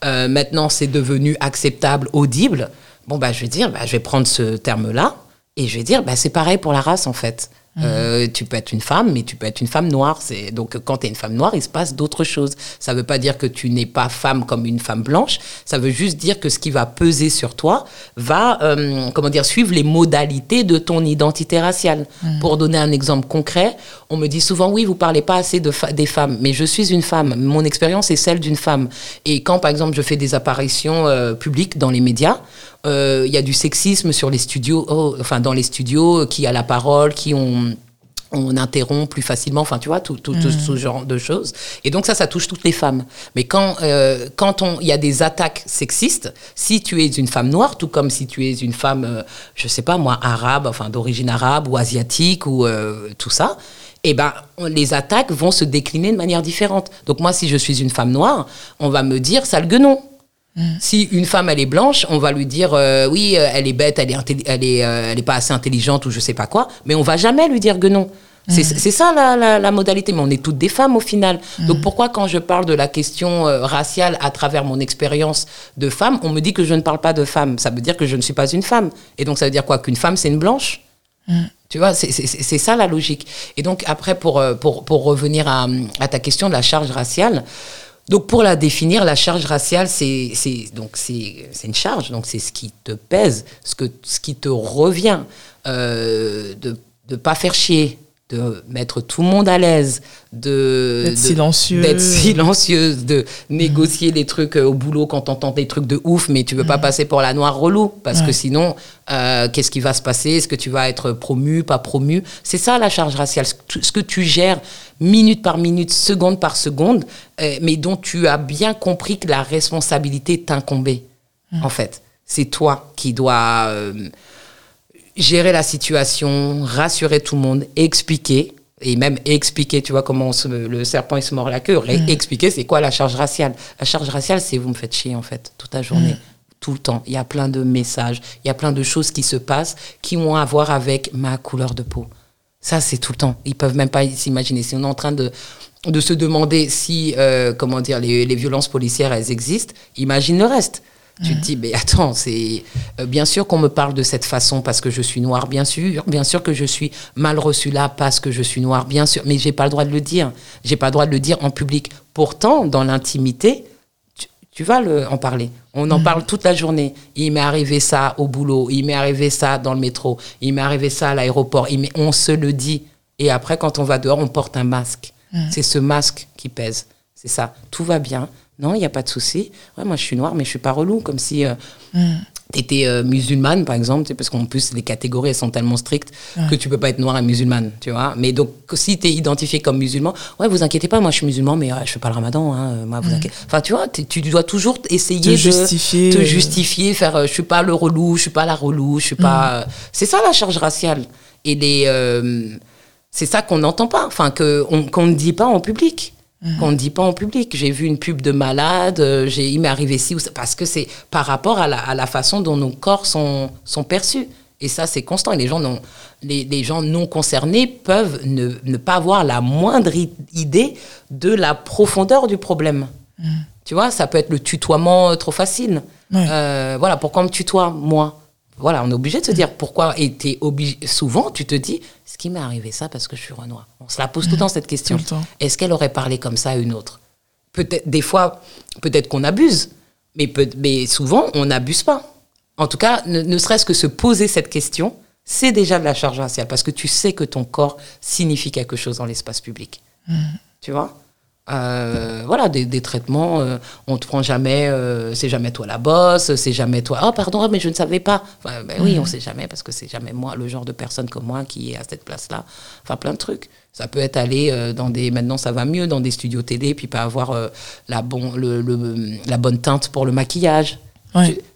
Euh, maintenant, c'est devenu acceptable, audible. Bon, bah, je vais dire, bah, je vais prendre ce terme-là et je vais dire, bah, c'est pareil pour la race, en fait. Euh, tu peux être une femme, mais tu peux être une femme noire. C'est donc quand tu es une femme noire, il se passe d'autres choses. Ça veut pas dire que tu n'es pas femme comme une femme blanche. Ça veut juste dire que ce qui va peser sur toi va, euh, comment dire, suivre les modalités de ton identité raciale. Pour donner un exemple concret, on me dit souvent oui, vous parlez pas assez de fa- des femmes, mais je suis une femme. Mon expérience est celle d'une femme. Et quand par exemple je fais des apparitions euh, publiques dans les médias, euh, il y a du sexisme sur les studios, oh, enfin dans les studios, euh, qui a la parole, qui ont on interrompt plus facilement, enfin tu vois, tout, tout, tout ce genre de choses. Et donc ça, ça touche toutes les femmes. Mais quand euh, quand on il y a des attaques sexistes, si tu es une femme noire, tout comme si tu es une femme, euh, je sais pas moi, arabe, enfin d'origine arabe ou asiatique ou euh, tout ça, eh ben les attaques vont se décliner de manière différente. Donc moi, si je suis une femme noire, on va me dire sale guenon. Si une femme elle est blanche, on va lui dire euh, oui euh, elle est bête, elle est elle est euh, elle est pas assez intelligente ou je sais pas quoi, mais on va jamais lui dire guenon. C'est c'est ça la, la, la modalité, mais on est toutes des femmes au final. Donc pourquoi quand je parle de la question raciale à travers mon expérience de femme, on me dit que je ne parle pas de femme Ça veut dire que je ne suis pas une femme. Et donc ça veut dire quoi? Qu'une femme c'est une blanche? Tu vois, c'est- ça la logique. Et donc après, pour, pour, pour revenir à, à ta question de la charge raciale, donc pour la définir, la charge raciale, c'est une charge, donc c'est ce qui te pèse, ce qui te revient, euh, de ne pas faire chier, de mettre tout le monde à l'aise, de D'être de- silencieux. d'être silencieuse, de négocier les trucs euh, au boulot quand t'entends des trucs de ouf, mais tu veux pas passer pour la noire relou, parce que sinon, euh, qu'est-ce qui va se passer? Est-ce que tu vas être promu, pas promu? C'est ça la charge raciale, ce que tu- gères minute par minute, seconde par seconde, euh, mais dont tu as bien compris que la responsabilité t'incombait, en fait. C'est toi qui dois euh, gérer la situation, rassurer tout le monde, expliquer, et même expliquer, tu vois, comment on se- le serpent il se mord la queue, ré- expliquer c'est quoi la charge raciale? La charge raciale, c'est vous me faites chier, en fait, toute la journée. Tout le temps. Il y a plein de messages, il y a plein de choses qui se passent qui ont à voir avec ma couleur de peau. Ça, c'est tout le temps. Ils peuvent même pas s'imaginer. Si on est en train de, de se demander si, euh, comment dire, les, les, violences policières, elles existent, imagine le reste. Tu te dis, mais attends, c'est euh, bien sûr qu'on me parle de cette façon parce que je suis noire, bien sûr, bien sûr que je suis mal reçue là parce que je suis noire, bien sûr, mais j'ai pas le droit de le dire. J'ai pas le droit de le dire en public. Pourtant, dans l'intimité, tu, vas le, en parler. On en parle toute la journée. Il m'est arrivé ça au boulot, il m'est arrivé ça dans le métro, il m'est arrivé ça à l'aéroport. On se le dit. Et après, quand on va dehors, on porte un masque. C'est ce masque qui pèse. C'est ça. Tout va bien. Non, il n'y a pas de souci. Ouais, moi, je suis noire, mais je suis pas relou. Comme si euh, tu étais euh, musulmane, par exemple, parce qu'en plus, les catégories, elles sont tellement strictes que tu peux pas être noire et musulmane, tu vois. Mais donc, si tu es identifié comme musulman, ouais, vous inquiétez pas, moi, je suis musulman, mais je fais pas le ramadan, hein, moi, vous inquiétez. Enfin, tu vois, tu dois toujours essayer de justifier. te justifier, faire, euh, je suis pas le relou, je suis pas la relou, je suis pas... C'est ça, la charge raciale. Et les... c'est ça qu'on n'entend pas, enfin, qu'on ne dit pas en public. Mhm. qu'on ne dit pas en public. J'ai vu une pub de malade, euh, j'ai, il m'est arrivé ci ou ça, parce que c'est par rapport à la, à la, façon dont nos corps sont, sont perçus. Et ça, c'est constant. Et les gens non, les, les gens non concernés peuvent ne, ne, pas avoir la moindre idée de la profondeur du problème. Mhm. Tu vois, ça peut être le tutoiement euh, trop facile. Euh, voilà, pourquoi on me tutoie, moi voilà, on est obligé de se dire pourquoi. Et obligé, souvent, tu te dis, ce qui m'est arrivé ça parce que je suis Renoir. On se la pose tout le temps cette question. Est-ce qu'elle aurait parlé comme ça à une autre? Peut-être, des fois, peut-être qu'on abuse, mais, peut, mais souvent, on n'abuse pas. En tout cas, ne, serait-ce que se poser cette question, c'est déjà de la charge raciale parce que tu sais que ton corps signifie quelque chose dans l'espace public. Mmh. Tu vois? Euh, voilà, des, traitements, euh, on te prend jamais, euh, c'est jamais toi la bosse, c'est jamais toi, oh pardon, mais je ne savais pas. Enfin, ben oui, on sait jamais parce que c'est jamais moi, le genre de personne comme moi qui est à cette place-là. Enfin, plein de trucs. Ça peut être aller dans des, maintenant ça va mieux, dans des studios télé, puis pas avoir la, bon, le, la bonne teinte pour le maquillage.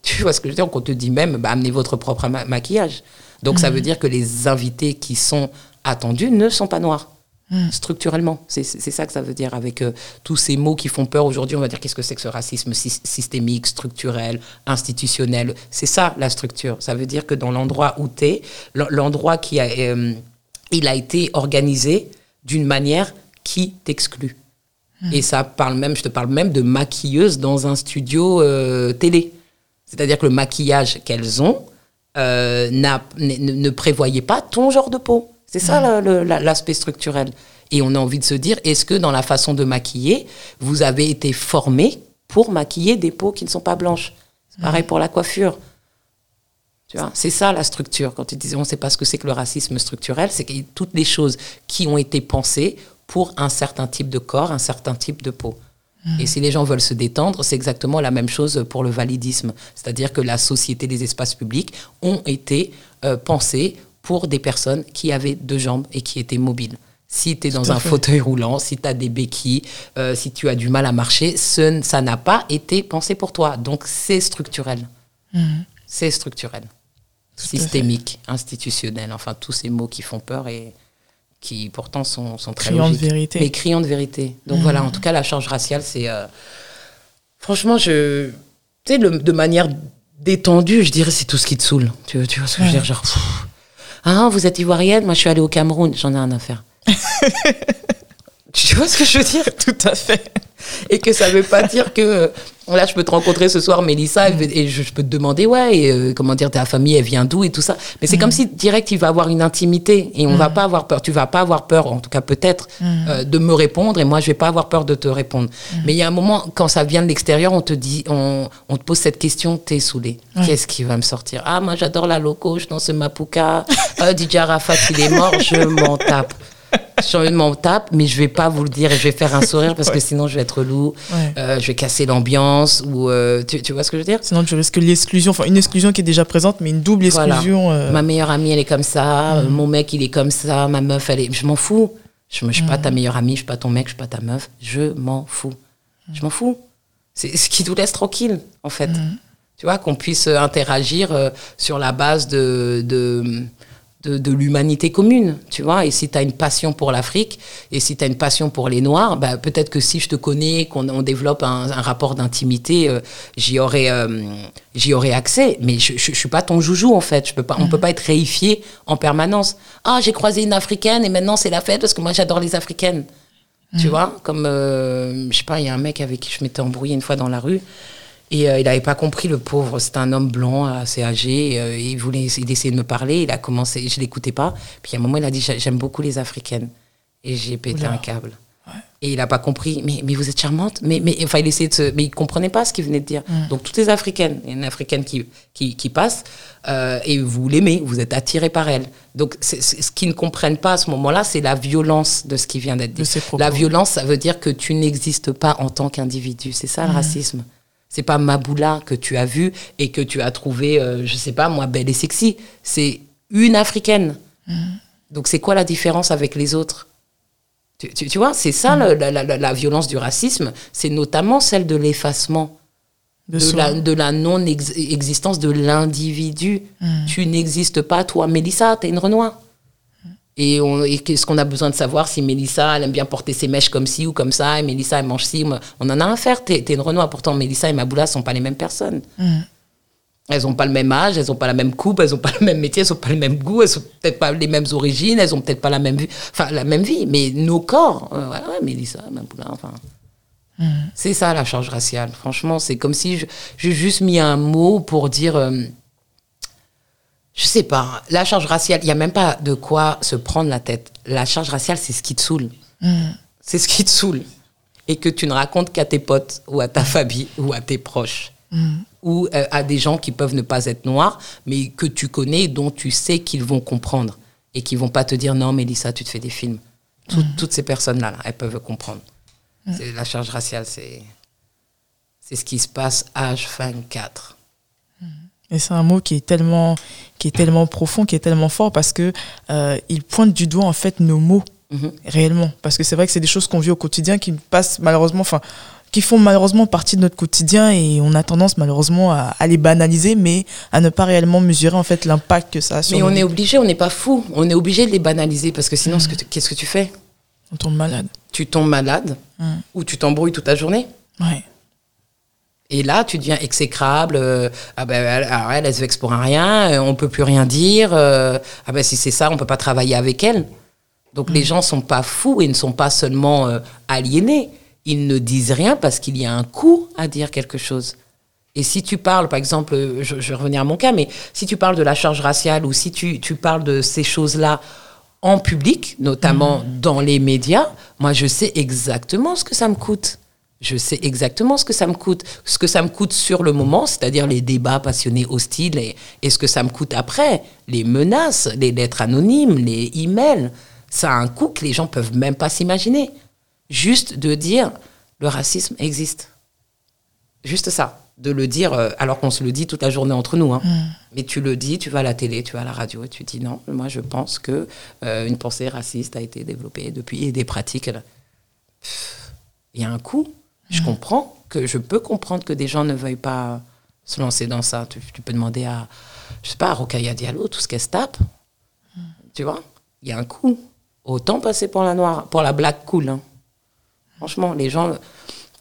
Tu, vois ce que je veux dire? On te dit même, bah, amenez votre propre maquillage. Donc ça veut dire que les invités qui sont attendus ne sont pas noirs. Mm. structurellement. C'est ça que ça veut dire avec euh, tous ces mots qui font peur aujourd'hui. On va dire qu'est-ce que c'est que ce racisme systémique, structurel, institutionnel? C'est ça la structure. Ça veut dire que dans l'endroit où tu es, l'endroit qui a, euh, il a été organisé d'une manière qui t'exclue. Mm. Et ça parle même, je te parle même de maquilleuses dans un studio euh, télé. C'est-à-dire que le maquillage qu'elles ont ne prévoyait pas ton genre de peau. C'est ça l'aspect structurel. Et on a envie de se dire, est-ce que dans la façon de maquiller, vous avez été formé pour maquiller des peaux qui ne sont pas blanches? C'est pareil pour la coiffure. Tu vois, c'est ça la structure. Quand tu disais, on ne sait pas ce que c'est que le racisme structurel, c'est que toutes les choses qui ont été pensées pour un certain type de corps, un certain type de peau. Mmh. Et si les gens veulent se détendre, c'est exactement la même chose pour le validisme. C'est-à-dire que la société des espaces publics ont été euh, pensées pour des personnes qui avaient deux jambes et qui étaient mobiles. Si tu es dans un fauteuil roulant, si tu as des béquilles, euh, si tu as du mal à marcher, ce, ça n'a pas été pensé pour toi. Donc c'est structurel. Mhm. C'est structurel. Systémique, institutionnel, enfin tous ces mots qui font peur et qui pourtant sont, sont très criant de vérité. Mais criant de vérité. Donc voilà, en mhm. tout cas, la charge raciale, c'est... Euh, franchement, je... Tu sais, de manière détendue, je dirais, c'est tout ce qui te saoule. Tu, tu vois ce que je veux dire Genre... Ah, vous êtes ivoirienne Moi, je suis allée au Cameroun. J'en ai rien à faire. tu vois ce que je veux dire? Tout à fait. Et que ça ne veut pas dire que là, je peux te rencontrer ce soir, Mélissa, et je, peux te demander, ouais, et, euh, comment dire, ta famille, elle vient d'où et tout ça. Mais c'est comme mm. si direct, il va avoir une intimité et on va mm. pas avoir peur. Tu vas pas avoir peur, en tout cas peut-être, euh, de me répondre et moi, je vais pas avoir peur de te répondre. Mais il y a un moment, quand ça vient de l'extérieur, on te dit, on, on, te pose cette question, t'es saoulé. Qu'est-ce qui va me sortir? Ah, moi, j'adore la loco, je danse Mapuka. euh, DJ Arafat, il est mort, je m'en tape je m'en tape, mais je vais pas vous le dire et je vais faire un sourire parce que sinon je vais être loup, euh, je vais casser l'ambiance ou euh, tu, vois ce que je veux dire? Sinon tu risques l'exclusion, enfin une exclusion qui est déjà présente, mais une double exclusion. Euh. Ma meilleure amie elle est comme ça, mm. mon mec il est comme ça, ma meuf elle est, je m'en fous. Je ne suis pas ta meilleure amie, je suis pas ton mec, je suis pas ta meuf, je m'en fous. Je m'en fous. C'est ce qui nous laisse tranquille en fait. Mm. Tu vois qu'on puisse interagir sur la base de, de de, l'humanité commune, tu vois. Et si tu as une passion pour l'Afrique, et si tu as une passion pour les Noirs, bah, peut-être que si je te connais, qu'on développe un, rapport d'intimité, euh, j'y aurais, euh, j'y aurais accès. Mais je, je, suis pas ton joujou, en fait. Je peux pas, On peut mhm. pas être réifié en permanence. Ah, j'ai croisé une Africaine et maintenant c'est la fête parce que moi j'adore les Africaines. Tu vois, comme, euh, je sais pas, il y a un mec avec qui je m'étais embrouillée une fois dans la rue. Et euh, il n'avait pas compris, le pauvre. C'était un homme blanc, assez âgé. euh, il voulait il essayait de me parler. Il a commencé, je l'écoutais pas. Puis à un moment, il a dit J'a- J'aime beaucoup les africaines. Et j'ai pété Oula. un câble. Et il n'a pas compris. Mais, mais vous êtes charmante. Mais, mais enfin, il essayait de se, mais il comprenait pas ce qu'il venait de dire. Donc toutes les africaines, il y a une africaine qui qui, qui passe euh, et vous l'aimez, vous êtes attiré par elle. Donc ce qu'ils ne comprennent pas à ce moment-là, c'est la violence de ce qui vient d'être dit. La violence, ça veut dire que tu n'existes pas en tant qu'individu. C'est ça le racisme. C'est pas Maboula que tu as vu et que tu as trouvé, euh, je sais pas moi, belle et sexy. C'est une africaine. Donc c'est quoi la différence avec les autres? Tu, tu- tu vois, c'est ça le- la, la- la- la violence du racisme. C'est notamment celle de l'effacement, De la, de la non-existence de l'individu. Tu n'existes pas, toi, Mélissa, t'es une Renoir. Et, on- et qu'est-ce qu'on a besoin de savoir si Mélissa, elle aime bien porter ses mèches comme ci ou comme ça, et Mélissa, elle mange ci. On en a un à faire. T'es une Renoir. Pourtant, Mélissa et Maboula sont pas les mêmes personnes. Elles n'ont pas le même âge, elles n'ont pas la même coupe, elles n'ont pas le même métier, elles n'ont pas le même goût, elles n'ont peut-être pas les mêmes origines, elles n'ont peut-être pas la même vie, enfin la même vie, mais nos corps, euh, ouais, ouais, Mélissa, Maboula, enfin. C'est ça la charge raciale. Franchement, c'est comme si j'ai juste mis un mot pour dire, euh, je sais pas, la charge raciale, il n'y a même pas de quoi se prendre la tête. La charge raciale, c'est ce qui te saoule. C'est ce qui te saoule. Et que tu ne racontes qu'à tes potes ou à ta famille ou à tes proches ou euh, à des gens qui peuvent ne pas être noirs, mais que tu connais, dont tu sais qu'ils vont comprendre et qui vont pas te dire non, Mélissa, tu te fais des films. Tout- Toutes ces personnes-là, là, elles peuvent comprendre. La charge raciale, c'est c'est ce qui se passe âge 24. Et c'est un mot qui est tellement, qui est tellement profond, qui est tellement fort parce que euh, il pointe du doigt en fait nos mots Mhm. réellement. Parce que c'est vrai que c'est des choses qu'on vit au quotidien qui passent malheureusement, enfin, qui font malheureusement partie de notre quotidien et on a tendance malheureusement à, à les banaliser, mais à ne pas réellement mesurer en fait l'impact que ça a sur Mais on est obligé, on n'est pas fou. On est obligé de les banaliser parce que sinon, tu- qu'est-ce que tu fais? On tombe malade. Tu tombes malade Mm. ou tu t'embrouilles toute la journée. Ouais. Et là, tu deviens exécrable. euh, ah ben, elle, alors elle, elle se vexe pour un rien. euh, on peut plus rien dire. euh, ah ben, si c'est ça, on peut pas travailler avec elle. Donc les gens sont pas fous et ne sont pas seulement euh, aliénés. Ils ne disent rien parce qu'il y a un coût à dire quelque chose. Et si tu parles, par exemple, je, je vais revenir à mon cas, mais si tu parles de la charge raciale ou si tu, tu parles de ces choses-là en public, notamment dans les médias, moi je sais exactement ce que ça me coûte. Je sais exactement ce que ça me coûte. Ce que ça me coûte sur le moment, c'est-à-dire les débats passionnés hostiles, et, et ce que ça me coûte après, les menaces, les lettres anonymes, les emails. Ça a un coût que les gens peuvent même pas s'imaginer. Juste de dire le racisme existe. Juste ça. De le dire, euh, alors qu'on se le dit toute la journée entre nous. hein. Mais tu le dis, tu vas à la télé, tu vas à la radio et tu dis non, moi je pense que euh, une pensée raciste a été développée depuis et des pratiques. Il y a un coût. Je comprends que je peux comprendre que des gens ne veuillent pas se lancer dans ça. Tu, peux demander à, je sais pas, à Rokhaya Diallo, tout ce qu'elle se tape. Tu vois? Il y a un coût. Autant passer pour la noire, pour la black cool. hein. Franchement, les gens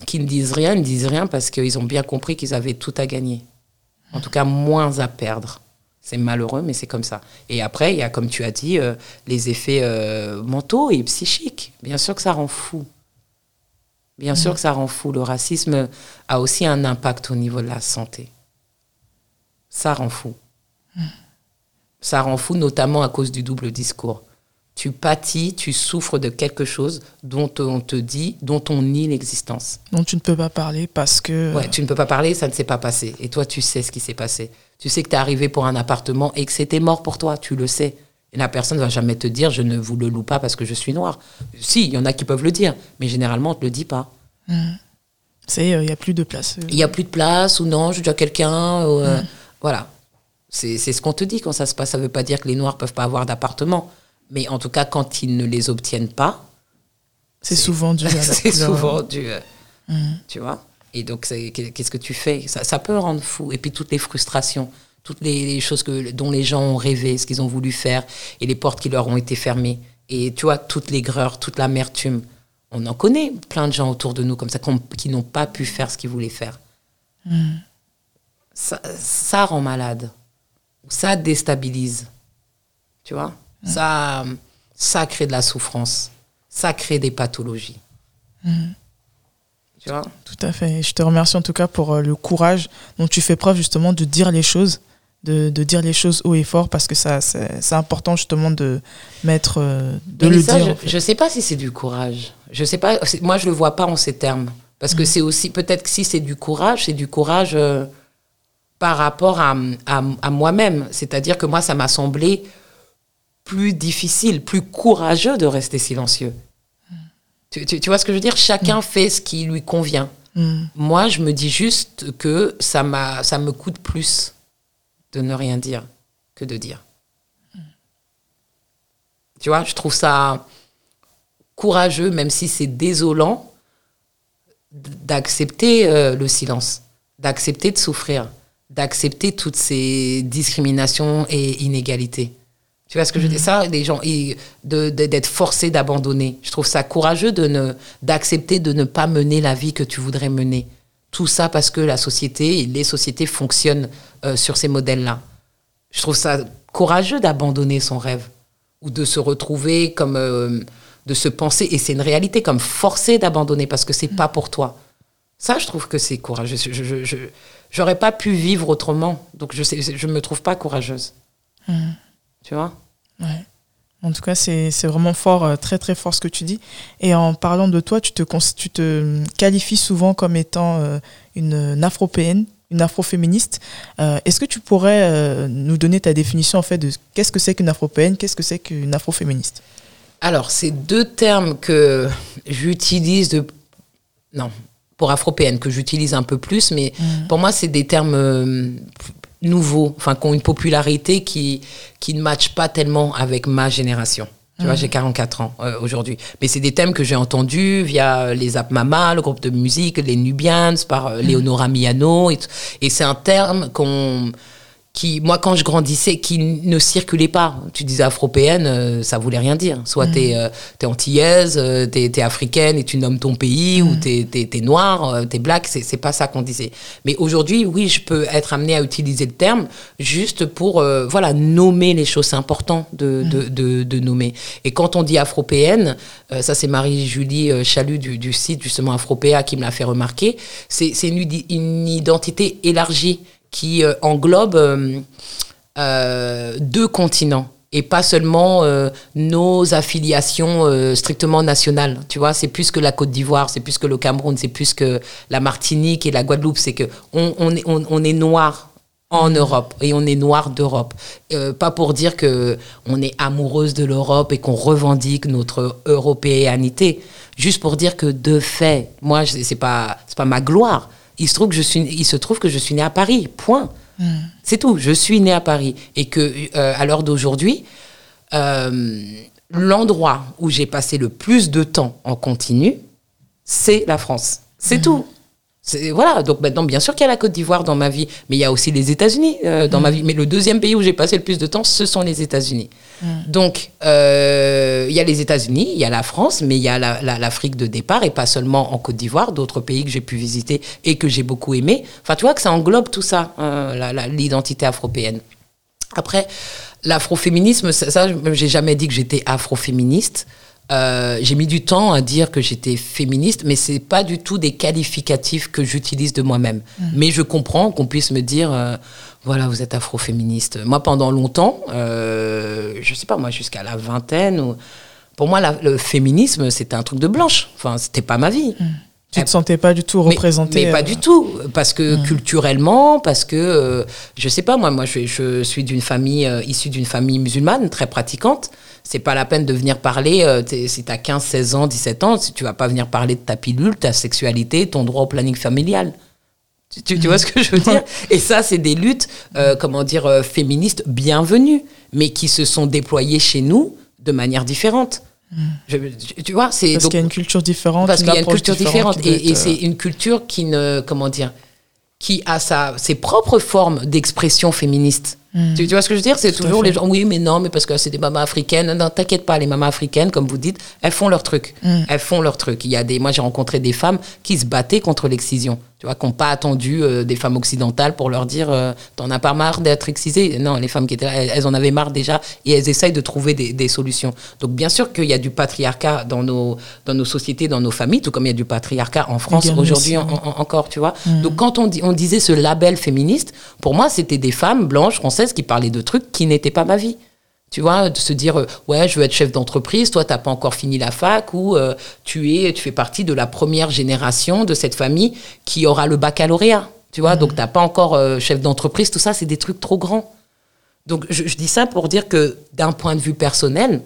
qui ne disent rien, ne disent rien parce qu'ils ont bien compris qu'ils avaient tout à gagner. En tout cas, moins à perdre. C'est malheureux, mais c'est comme ça. Et après, il y a, comme tu as dit, euh, les effets euh, mentaux et psychiques. Bien sûr que ça rend fou. Bien sûr que ça rend fou. Le racisme a aussi un impact au niveau de la santé. Ça rend fou. Ça rend fou, notamment à cause du double discours. Tu pâtis, tu souffres de quelque chose dont on te dit, dont on nie l'existence. dont tu ne peux pas parler parce que Ouais, tu ne peux pas parler, ça ne s'est pas passé. Et toi, tu sais ce qui s'est passé. Tu sais que tu es arrivé pour un appartement et que c'était mort pour toi, tu le sais. Et la personne ne va jamais te dire je ne vous le loue pas parce que je suis noir. Si, il y en a qui peuvent le dire, mais généralement, on ne te le dit pas. c'est il n'y a plus de place. euh. Il n'y a plus de place ou non, je dois quelqu'un. euh, Voilà. C'est c'est ce qu'on te dit quand ça se passe. Ça ne veut pas dire que les noirs peuvent pas avoir d'appartement. Mais en tout cas, quand ils ne les obtiennent pas, c'est souvent dû à la c'est souvent du. euh, Tu vois Et donc, qu'est-ce que tu fais? Ça, ça peut rendre fou. Et puis, toutes les frustrations, toutes les, les choses que, dont les gens ont rêvé, ce qu'ils ont voulu faire, et les portes qui leur ont été fermées. Et tu vois, toute l'aigreur, toute l'amertume. On en connaît plein de gens autour de nous comme ça qui n'ont pas pu faire ce qu'ils voulaient faire. Ça, ça rend malade. Ça déstabilise. Tu vois? Ça, ça crée de la souffrance. Ça crée des pathologies. Mhm. Tu vois? Tout à fait. Je te remercie en tout cas pour euh, le courage dont tu fais preuve justement de dire les choses, de, de dire les choses haut et fort parce que ça, c'est important justement de mettre, euh, de Mais le ça, dire. je, en fait. je sais pas si c'est du courage. Je sais pas. Moi, je le vois pas en ces termes. Parce que c'est aussi, peut-être que si c'est du courage, c'est du courage euh, par rapport à, à, à moi-même. C'est-à-dire que moi, ça m'a semblé plus difficile, plus courageux de rester silencieux. Mhm. Tu, tu- tu vois ce que je veux dire? Chacun fait ce qui lui convient. Mm. Moi, je me dis juste que ça, ça me coûte plus de ne rien dire que de dire. Tu vois, je trouve ça courageux, même si c'est désolant, d'accepter euh, le silence, d'accepter de souffrir, d'accepter toutes ces discriminations et inégalités. Tu vois ce que je dis Ça, les gens, d'être forcés d'abandonner. Je trouve ça courageux de ne, d'accepter de ne pas mener la vie que tu voudrais mener. Tout ça parce que la société et les sociétés fonctionnent euh, sur ces modèles-là. Je trouve ça courageux d'abandonner son rêve ou de se retrouver comme euh, de se penser et c'est une réalité comme forcé d'abandonner parce que c'est pas pour toi. Ça, je trouve que c'est courageux. Je, j'aurais pas pu vivre autrement, donc je sais, je me trouve pas courageuse. Mm. Tu vois? Ouais. En tout cas, c'est vraiment fort, euh, très très fort ce que tu dis. Et en parlant de toi, tu te, tu te qualifies souvent comme étant euh, une, une afropéenne, une afroféministe. Euh, Est-ce que tu pourrais euh, nous donner ta définition en fait de qu'est-ce que c'est qu'une afropéenne, qu'est-ce que c'est qu'une afroféministe? Alors, c'est deux termes que j'utilise de. Non, pour afropéenne, que j'utilise un peu plus, mais pour moi, c'est des termes nouveaux, enfin, qui ont une popularité qui, qui ne matche pas tellement avec ma génération. Tu vois, j'ai 44 ans euh, aujourd'hui. Mais c'est des thèmes que j'ai entendus via les App Mama, le groupe de musique, les Nubians, par euh, Leonora Miano. Et, et c'est un terme qu'on qui, moi, quand je grandissais, qui ne circulait pas. Tu disais afropéenne, euh, ça voulait rien dire. Soit t'es euh, t'es antillaise, euh, t'es t'es africaine et tu nommes ton pays, ou t'es t'es- t'es noire, euh, t'es black, c'est c'est pas ça qu'on disait. Mais aujourd'hui, oui, je peux être amenée à utiliser le terme juste pour, euh, voilà, nommer les choses. C'est important de, de, de, de nommer. Et quand on dit afropéenne, euh, ça c'est Marie-Julie Chalut du, du site justement Afropéa qui me l'a fait remarquer, c'est c'est une, une identité élargie qui euh, englobe euh, euh, deux continents et pas seulement euh, nos affiliations euh, strictement nationales. Tu vois, c'est plus que la Côte d'Ivoire, c'est plus que le Cameroun, c'est plus que la Martinique et la Guadeloupe. C'est que on, on est, on, on est noir en Europe et on est noir d'Europe. Euh, pas pour dire que on est amoureuse de l'Europe et qu'on revendique notre européanité. Juste pour dire que de fait, moi, c'est pas c'est pas ma gloire. Il se trouve que je suis il se trouve que je suis née à Paris. Point. C'est tout. Je suis née à Paris et que euh, à l'heure d'aujourd'hui, euh, l'endroit où j'ai passé le plus de temps en continu, c'est la France. C'est tout. Voilà, donc maintenant, bien sûr qu'il y a la Côte d'Ivoire dans ma vie, mais il y a aussi les États-Unis euh, dans ma vie. Mais le deuxième pays où j'ai passé le plus de temps, ce sont les États-Unis. Donc, euh, il y a les États-Unis, il y a la France, mais il y a la- la- l'Afrique de départ, et pas seulement en Côte d'Ivoire, d'autres pays que j'ai pu visiter et que j'ai beaucoup aimé. Enfin, tu vois que ça englobe tout ça, euh, l'identité afropéenne. Après, l'afroféminisme, ça, ça, j'ai jamais dit que j'étais afroféministe. Euh, j'ai mis du temps à dire que j'étais féministe, mais c'est pas du tout des qualificatifs que j'utilise de moi-même. Mais je comprends qu'on puisse me dire, euh, voilà, vous êtes afroféministe. Moi, pendant longtemps, euh, je sais pas, moi, jusqu'à la vingtaine, ou- pour moi, la- le féminisme, c'était un truc de blanche. Enfin, c'était pas ma vie. Tu te sentais pas du tout représentée Mais, pas euh, du tout, parce que culturellement, parce que euh, je sais pas moi, moi je, je suis d'une famille euh, issue d'une famille musulmane très pratiquante. C'est pas la peine de venir parler euh, si tu as 15, 16 ans, 17 ans, si tu vas pas venir parler de ta pilule, ta sexualité, ton droit au planning familial. Tu, tu- tu vois ce que je veux dire? Et ça, c'est des luttes, euh, comment dire, euh, féministes bienvenues, mais qui se sont déployées chez nous de manière différente. Je- tu- vois, c'est Parce qu'il y a une culture différente. parce qu'il y a une culture différente. Et, et c'est une culture qui ne. Comment dire Qui a sa, ses propres formes d'expression féministe. Tu, vois ce que je veux dire? C'est toujours les gens, oui, mais non, mais parce que c'est des mamas africaines. Non, t'inquiète pas, les mamas africaines, comme vous dites, elles font leur truc. Hmm. Elles font leur truc. Il y a des, moi, j'ai rencontré des femmes qui se battaient contre l'excision. Tu vois, qui n'ont pas attendu euh, des femmes occidentales pour leur dire euh, T'en as pas marre d'être excisée? Non, les femmes qui étaient là, elles, en avaient marre déjà et elles essayent de trouver des, des solutions. Donc, bien sûr qu'il y a du patriarcat dans nos, dans nos sociétés, dans nos familles, tout comme il y a du patriarcat en France aujourd'hui encore, tu vois. Hmm. Donc, quand on, on disait ce label féministe, pour moi, c'était des femmes blanches françaises qui parlaient de trucs qui n'étaient pas ma vie. Tu vois, de se dire, euh, ouais, je veux être chef d'entreprise, toi, tu n'as pas encore fini la fac, ou euh, tu, es, tu fais partie de la première génération de cette famille qui aura le baccalauréat. Tu vois, donc tu n'as pas encore euh, chef d'entreprise, tout ça, c'est des trucs trop grands. Donc je, dis ça pour dire que d'un point de vue personnel,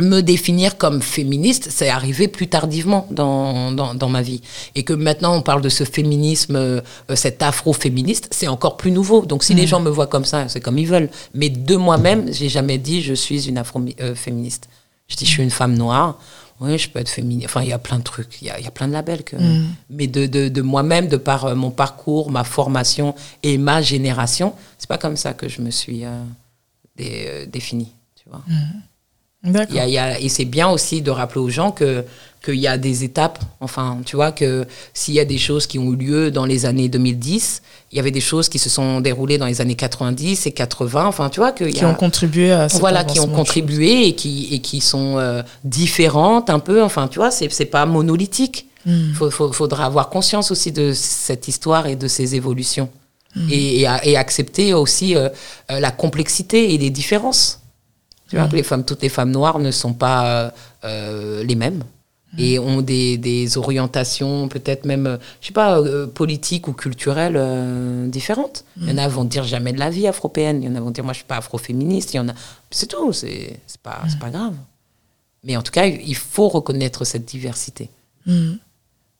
me définir comme féministe, c'est arrivé plus tardivement dans, dans, ma vie. Et que maintenant, on parle de ce féminisme, euh, cet afro-féministe, c'est encore plus nouveau. Donc, si les mm. gens me voient comme ça, c'est comme ils veulent. Mais de moi-même, j'ai jamais dit je suis une afro-féministe. je dis je suis une femme noire. Oui, je peux être féministe. Enfin, il y a plein de trucs. Il y a, y a, plein de labels. Que... Mm. Mais de, de, de moi-même, de par euh, mon parcours, ma formation et ma génération, c'est pas comme ça que je me suis euh, définie. Tu vois. Mm. Il y a, et c'est bien aussi de rappeler aux gens que qu'il y a des étapes. Enfin, tu vois que s'il y a des choses qui ont eu lieu dans les années 2010, il y avait des choses qui se sont déroulées dans les années 90 et 80. Enfin, tu vois que qui ont contribué à voilà, qui ont contribué et qui et qui sont euh, différentes un peu. Enfin, tu vois, c'est c'est pas monolithique. Il hmm. faudra avoir conscience aussi de cette histoire et de ces évolutions hmm. et, et, accepter aussi euh, euh, la complexité et les différences. Tu vois, les femmes, toutes les femmes noires ne sont pas euh, les mêmes et ont des, des orientations peut-être même, je sais pas, euh, politiques ou culturelles euh, différentes. Il y en a vont dire jamais de la vie afropéenne, il y en a vont dire moi je suis pas afroféministe, il y en a, c'est tout, c'est pas, pas grave. Mais en tout cas, il faut reconnaître cette diversité. Mm.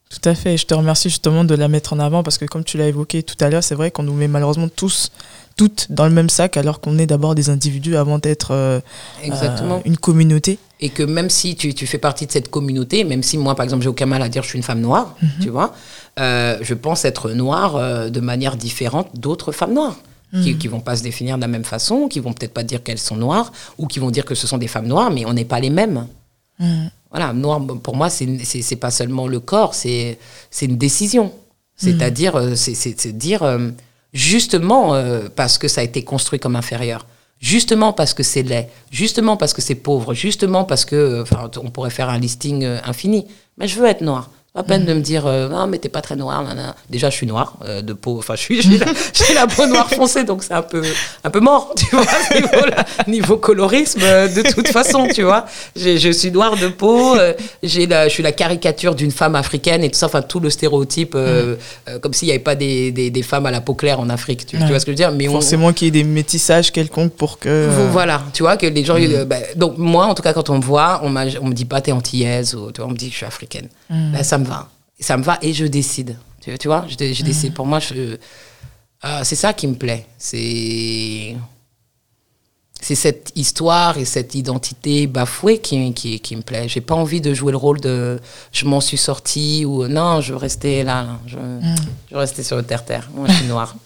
Tout à fait. Je te remercie justement de la mettre en avant parce que comme tu l'as évoqué tout à l'heure, c'est vrai qu'on nous met malheureusement tous toutes dans le même sac alors qu'on est d'abord des individus avant d'être euh, euh, une communauté. Et que même si tu, tu, fais partie de cette communauté, même si moi par exemple j'ai aucun mal à dire je suis une femme noire, mhm. tu vois, euh, je pense être noire de manière différente d'autres femmes noires. Qui, mhm. qui vont pas se définir de la même façon, qui vont peut-être pas dire qu'elles sont noires, ou qui vont dire que ce sont des femmes noires, mais on n'est pas les mêmes. Mhm. Voilà, noir, pour moi, c'est pas seulement le corps, c'est une décision. C'est-à-dire, c'est dire, justement euh, parce que ça a été construit comme inférieur, justement parce que c'est laid, justement parce que c'est pauvre, justement parce que, euh, enfin, on pourrait faire un listing euh, infini. Mais je veux être noir. Pas peine de me dire, euh, non, mais t'es pas très noir. Déjà, je suis noir euh, de peau. Enfin, je suis, j'ai la, peau noire foncée, donc c'est un peu, un peu mort, tu vois, niveau, colorisme, euh, de toute façon, tu vois. Je suis noire de peau, j'ai la, je suis la caricature d'une femme africaine et tout ça, enfin, tout le stéréotype, mm. comme s'il n'y avait pas des, des, des, femmes à la peau claire en Afrique, tu, vois ce que je veux dire. Mais Forcément qu'il y ait des métissages quelconques pour que. Voilà, tu vois, que les gens. Mm. Bah, donc, moi, en tout cas, quand on me voit, on, on me dit pas t'es antillaise, ou tu vois, on me dit que je suis africaine. Mm. Bah, ça me va. Ça me va et je décide. Tu, tu vois, je, je, décide. Mm. Pour moi, je, euh, c'est ça qui me plaît. C'est c'est cette histoire et cette identité bafouée qui, qui, qui me plaît. J'ai pas envie de jouer le rôle de je m'en suis sortie ou non, je veux rester là, Je, mm. je rester sur le terre-terre. Moi, je suis noire.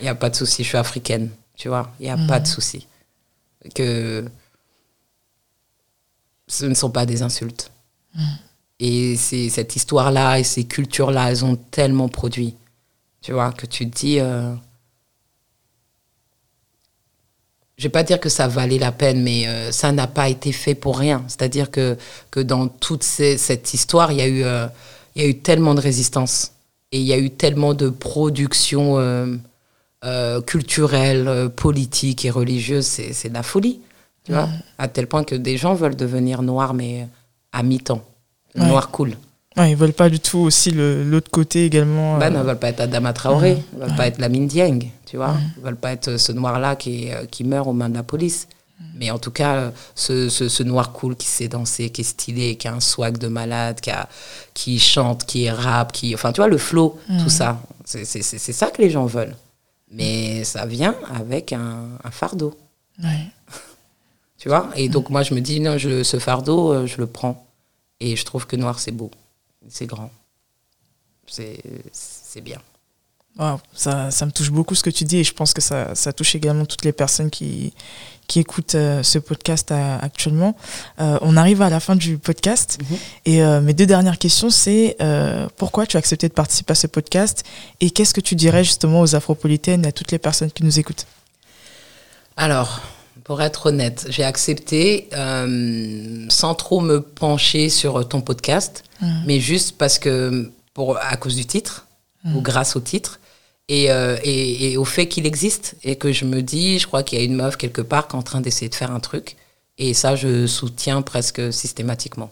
Il n'y a pas de souci, je suis africaine. Tu vois, il n'y a pas de souci. Que ce ne sont pas des insultes. Et c'est cette histoire-là et ces cultures-là, elles ont tellement produit. Tu vois, que tu te dis. Euh, je vais pas dire que ça valait la peine, mais euh, ça n'a pas été fait pour rien. C'est-à-dire que, que dans toute cette histoire, il y, a eu, euh, y a eu tellement de résistance. Et il y a eu tellement de production culturelle, politique et religieuse. C'est de la folie. Tu vois, à tel point que des gens veulent devenir noirs, mais à mi-temps. Le noir cool. Ouais, ils veulent pas du tout aussi l'autre côté également. Ben, euh... ils veulent pas être Adama Traoré, ils veulent pas être Lamine Dieng, tu vois. Ils veulent pas être ce noir-là qui, euh, qui meurt aux mains de la police. Mais en tout cas, ce, ce, noir cool qui sait danser, qui est stylé, qui a un swag de malade, qui, a, qui chante, qui est rap, qui, enfin, tu vois, le flow, tout ça. C'est ça que les gens veulent. Mais ça vient avec un, un fardeau. Ouais. tu vois? Et donc, moi, je me dis, non, je, ce fardeau, euh, je le prends. Et je trouve que noir, c'est beau. C'est grand. C'est bien. ça, ça, me touche beaucoup ce que tu dis et je pense que ça, ça touche également toutes les personnes qui, qui écoutent euh, ce podcast euh, actuellement. Euh, on arrive à la fin du podcast mhm. et mes deux dernières questions, c'est pourquoi tu as accepté de participer à ce podcast et qu'est-ce que tu dirais justement aux Afropolitaines et à toutes les personnes qui nous écoutent? Alors, pour être honnête, j'ai accepté sans trop me pencher sur ton podcast, mhm. mais juste parce que, pour, à cause du titre, ou mhm. grâce au titre, euh, et, et, au fait qu'il existe et que je me dis, je crois qu'il y a une meuf quelque part qui est en train d'essayer de faire un truc. Et ça, je soutiens presque systématiquement.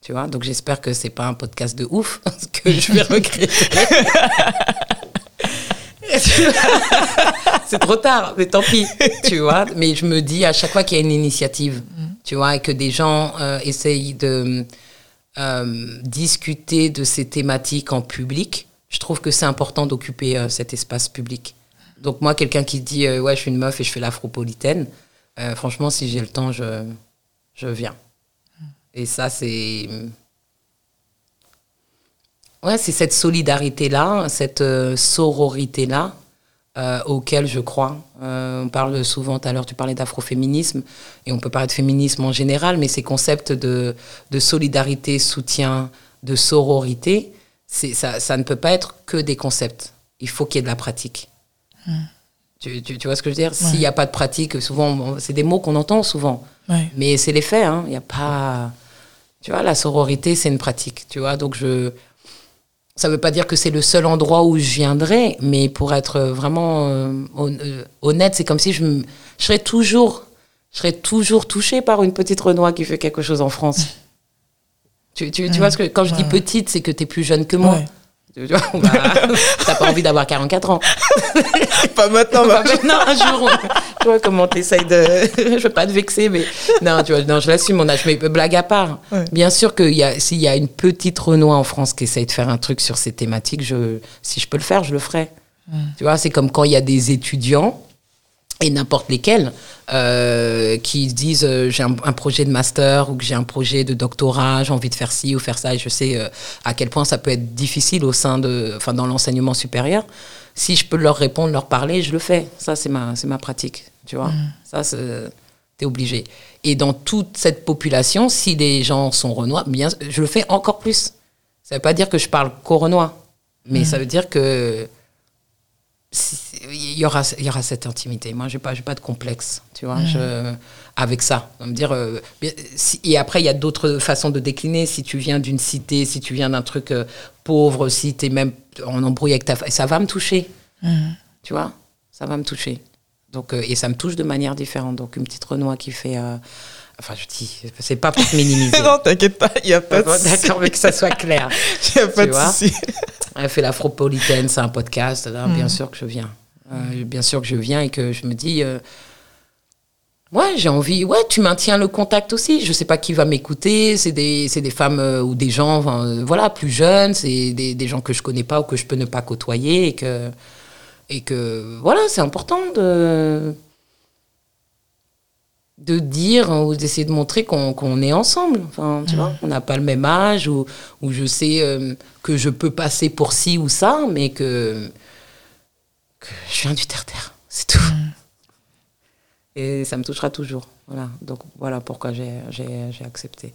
Tu vois, donc j'espère que c'est pas un podcast de ouf, que je vais regretter. c'est trop tard, mais tant pis, tu vois. Mais je me dis à chaque fois qu'il y a une initiative, mm. tu vois, et que des gens euh, essayent de euh, discuter de ces thématiques en public, je trouve que c'est important d'occuper euh, cet espace public. Donc moi, quelqu'un qui dit ouais, je suis une meuf et je fais l'afropolitaine, franchement, si j'ai le temps, je, je viens. Et ça, c'est ouais, c'est cette solidarité là, cette sororité là. auquel je crois. on parle souvent, tout à l'heure, tu parlais d'afroféminisme, et on peut parler de féminisme en général, mais ces concepts de, de solidarité, soutien, de sororité, ça, ça, ne peut pas être que des concepts. Il faut qu'il y ait de la pratique. Hmm. Tu, tu, vois ce que je veux dire? S'il n'y a pas de pratique, souvent, c'est des mots qu'on entend souvent. Mais c'est les faits. Hein. Il n'y a pas. Tu vois, la sororité, c'est une pratique. Tu vois, donc je. Ça ne veut pas dire que c'est le seul endroit où je viendrai, mais pour être vraiment euh, euh, honnête, c'est comme si je, je serais toujours, je serais toujours touchée par une petite Renoir qui fait quelque chose en France. Tu, tu, tu vois ce que quand je dis petite, c'est que tu es plus jeune que moi. Tu vois, bah, t'as pas envie d'avoir 44 ans. pas maintenant, pas maintenant, un jour. tu vois comment t'essayes de. je veux pas te vexer, mais. Non, tu vois, non, je l'assume mon âge. Mais blague à part. Bien sûr que s'il y a une petite Renoir en France qui essaye de faire un truc sur ces thématiques, je, si je peux le faire, je le ferai. Tu vois, c'est comme quand il y a des étudiants et n'importe lesquels, euh, qui disent euh, j'ai un, projet de master ou que j'ai un projet de doctorat, j'ai envie de faire ci ou faire ça, et je sais euh, à quel point ça peut être difficile au sein de, enfin dans l'enseignement supérieur. Si je peux leur répondre, leur parler, je le fais. Ça c'est ma, c'est ma pratique, tu vois. Mm. Ça t'es obligé. Et dans toute cette population, si les gens sont renois, bien, je le fais encore plus. Ça veut pas dire que je parle qu'aux renois, mais mm. ça veut dire que il y aura il y aura cette intimité moi j'ai pas j'ai pas de complexe tu vois je, avec ça me dire euh, et après il y a d'autres façons de décliner si tu viens d'une cité si tu viens d'un truc euh, pauvre si tu es même en embrouille avec ta ça va me toucher tu vois ça va me toucher donc euh, et ça me touche de manière différente donc une petite Renoir qui fait Enfin, je dis, c'est pas pour te minimiser. non, t'inquiète pas, il n'y a pas de D'accord, mais que ça soit clair. Il n'y a pas de souci. Elle fait l'Afropolitaine, c'est un podcast. Bien mm. sûr que je viens. Euh, bien sûr que je viens et que je me dis, euh, ouais, j'ai envie. Ouais, tu maintiens le contact aussi. Je sais pas qui va m'écouter. C'est des, des femmes euh, ou des gens, voilà, plus jeunes. C'est des, des, gens que je connais pas ou que je peux ne pas côtoyer et que, et que voilà, c'est important de de dire ou d'essayer de montrer qu'on est ensemble. Enfin, tu vois, on n'a pas le même âge ou, ou je sais que je peux passer pour ci ou ça, mais que, que je viens du terre-terre. C'est tout. Et ça me touchera toujours. Voilà. Donc voilà pourquoi j'ai accepté.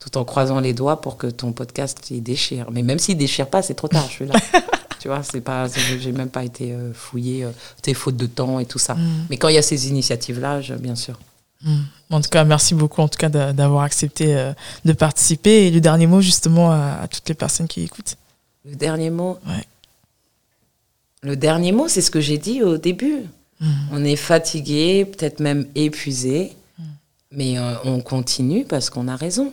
Tout en croisant les doigts pour que ton podcast il déchire. Mais même s'il déchire pas, c'est trop tard. Je suis là. tu vois, c'est pas, j'ai même pas été euh, fouillé, euh, tes fautes de temps et tout ça. Mm. Mais quand il y a ces initiatives-là, bien sûr. Hmm. En tout cas, merci beaucoup en tout cas d'avoir accepté euh, de participer. Et le dernier mot justement à, toutes les personnes qui écoutent. Le dernier mot Le dernier mot, c'est ce que j'ai dit au début. Hmm. On est fatigué, peut-être même épuisé, hmm. mais euh, on continue parce qu'on a raison.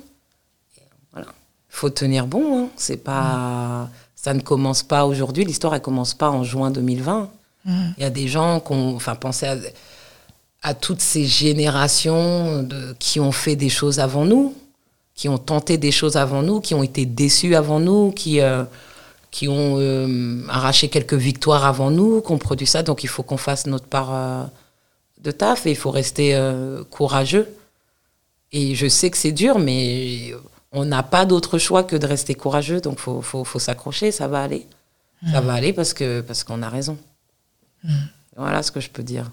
Voilà. faut tenir bon. Hein. C'est pas, ça ne commence pas aujourd'hui. L'histoire, elle commence pas en juin 2020. Il y a des gens qui ont, enfin, pensé à à toutes ces générations de, qui ont fait des choses avant nous, qui ont tenté des choses avant nous, qui ont été déçus avant nous, qui, euh, qui ont euh, arraché quelques victoires avant nous, qui ont produit ça. Donc il faut qu'on fasse notre part euh, de taf et il faut rester courageux. Et je sais que c'est dur, mais on n'a pas d'autre choix que de rester courageux. Donc il faut, faut, faut s'accrocher, ça va aller. Ça va aller parce que parce qu'on a raison. Voilà ce que je peux dire.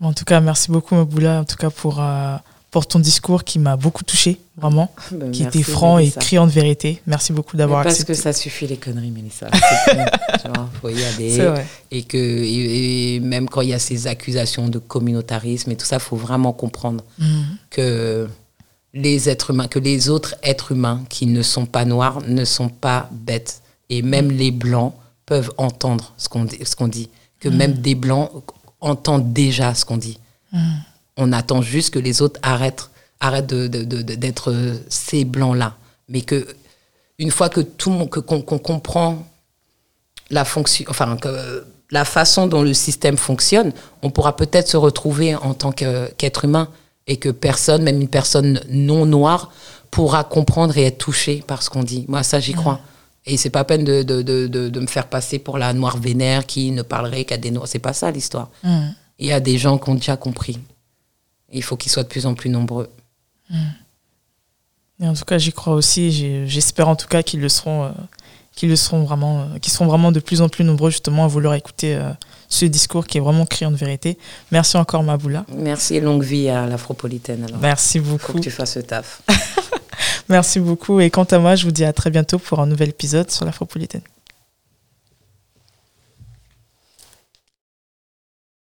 En tout cas, merci beaucoup, Maboula, en tout cas pour, euh, pour ton discours qui m'a beaucoup touché, vraiment, Ben, qui était franc Mélissa. et criant de vérité. Merci beaucoup d'avoir Mais Parce accepté. que ça suffit les conneries, Mélissa. Vois, faut y aller. Et que et, et même quand il y a ces accusations de communautarisme et tout ça, faut vraiment comprendre Mhm. que les êtres humains, que les autres êtres humains qui ne sont pas noirs ne sont pas bêtes. Et même les blancs peuvent entendre ce qu'on dit, ce qu'on dit. Que même des blancs entendent déjà ce qu'on dit. On attend juste que les autres arrêtent, arrêtent d'être ces blancs-là. Mais que une fois que tout qu'on comprend la fonction, enfin que la façon dont le système fonctionne, on pourra peut-être se retrouver en tant qu'être humain et que personne, même une personne non noire, pourra comprendre et être touchée par ce qu'on dit. Moi, ça, j'y crois. Et c'est pas peine de, de, de, me faire passer pour la noire vénère qui ne parlerait qu'à des noirs. C'est pas ça l'histoire. Il y a des gens qui ont déjà compris. Et il faut qu'ils soient de plus en plus nombreux. Et en tout cas, j'y crois aussi. J'espère en tout cas qu'ils le seront, euh, qu'ils le seront vraiment, euh, qu'ils seront vraiment de plus en plus nombreux justement à vouloir écouter euh, ce discours qui est vraiment criant de vérité. Merci encore, Maboula. Merci et longue vie à l'afropolitaine. Alors, Merci faut beaucoup. que tu fasses le taf. Merci beaucoup. Et quant à moi, je vous dis à très bientôt pour un nouvel épisode sur l'Afropolitaine.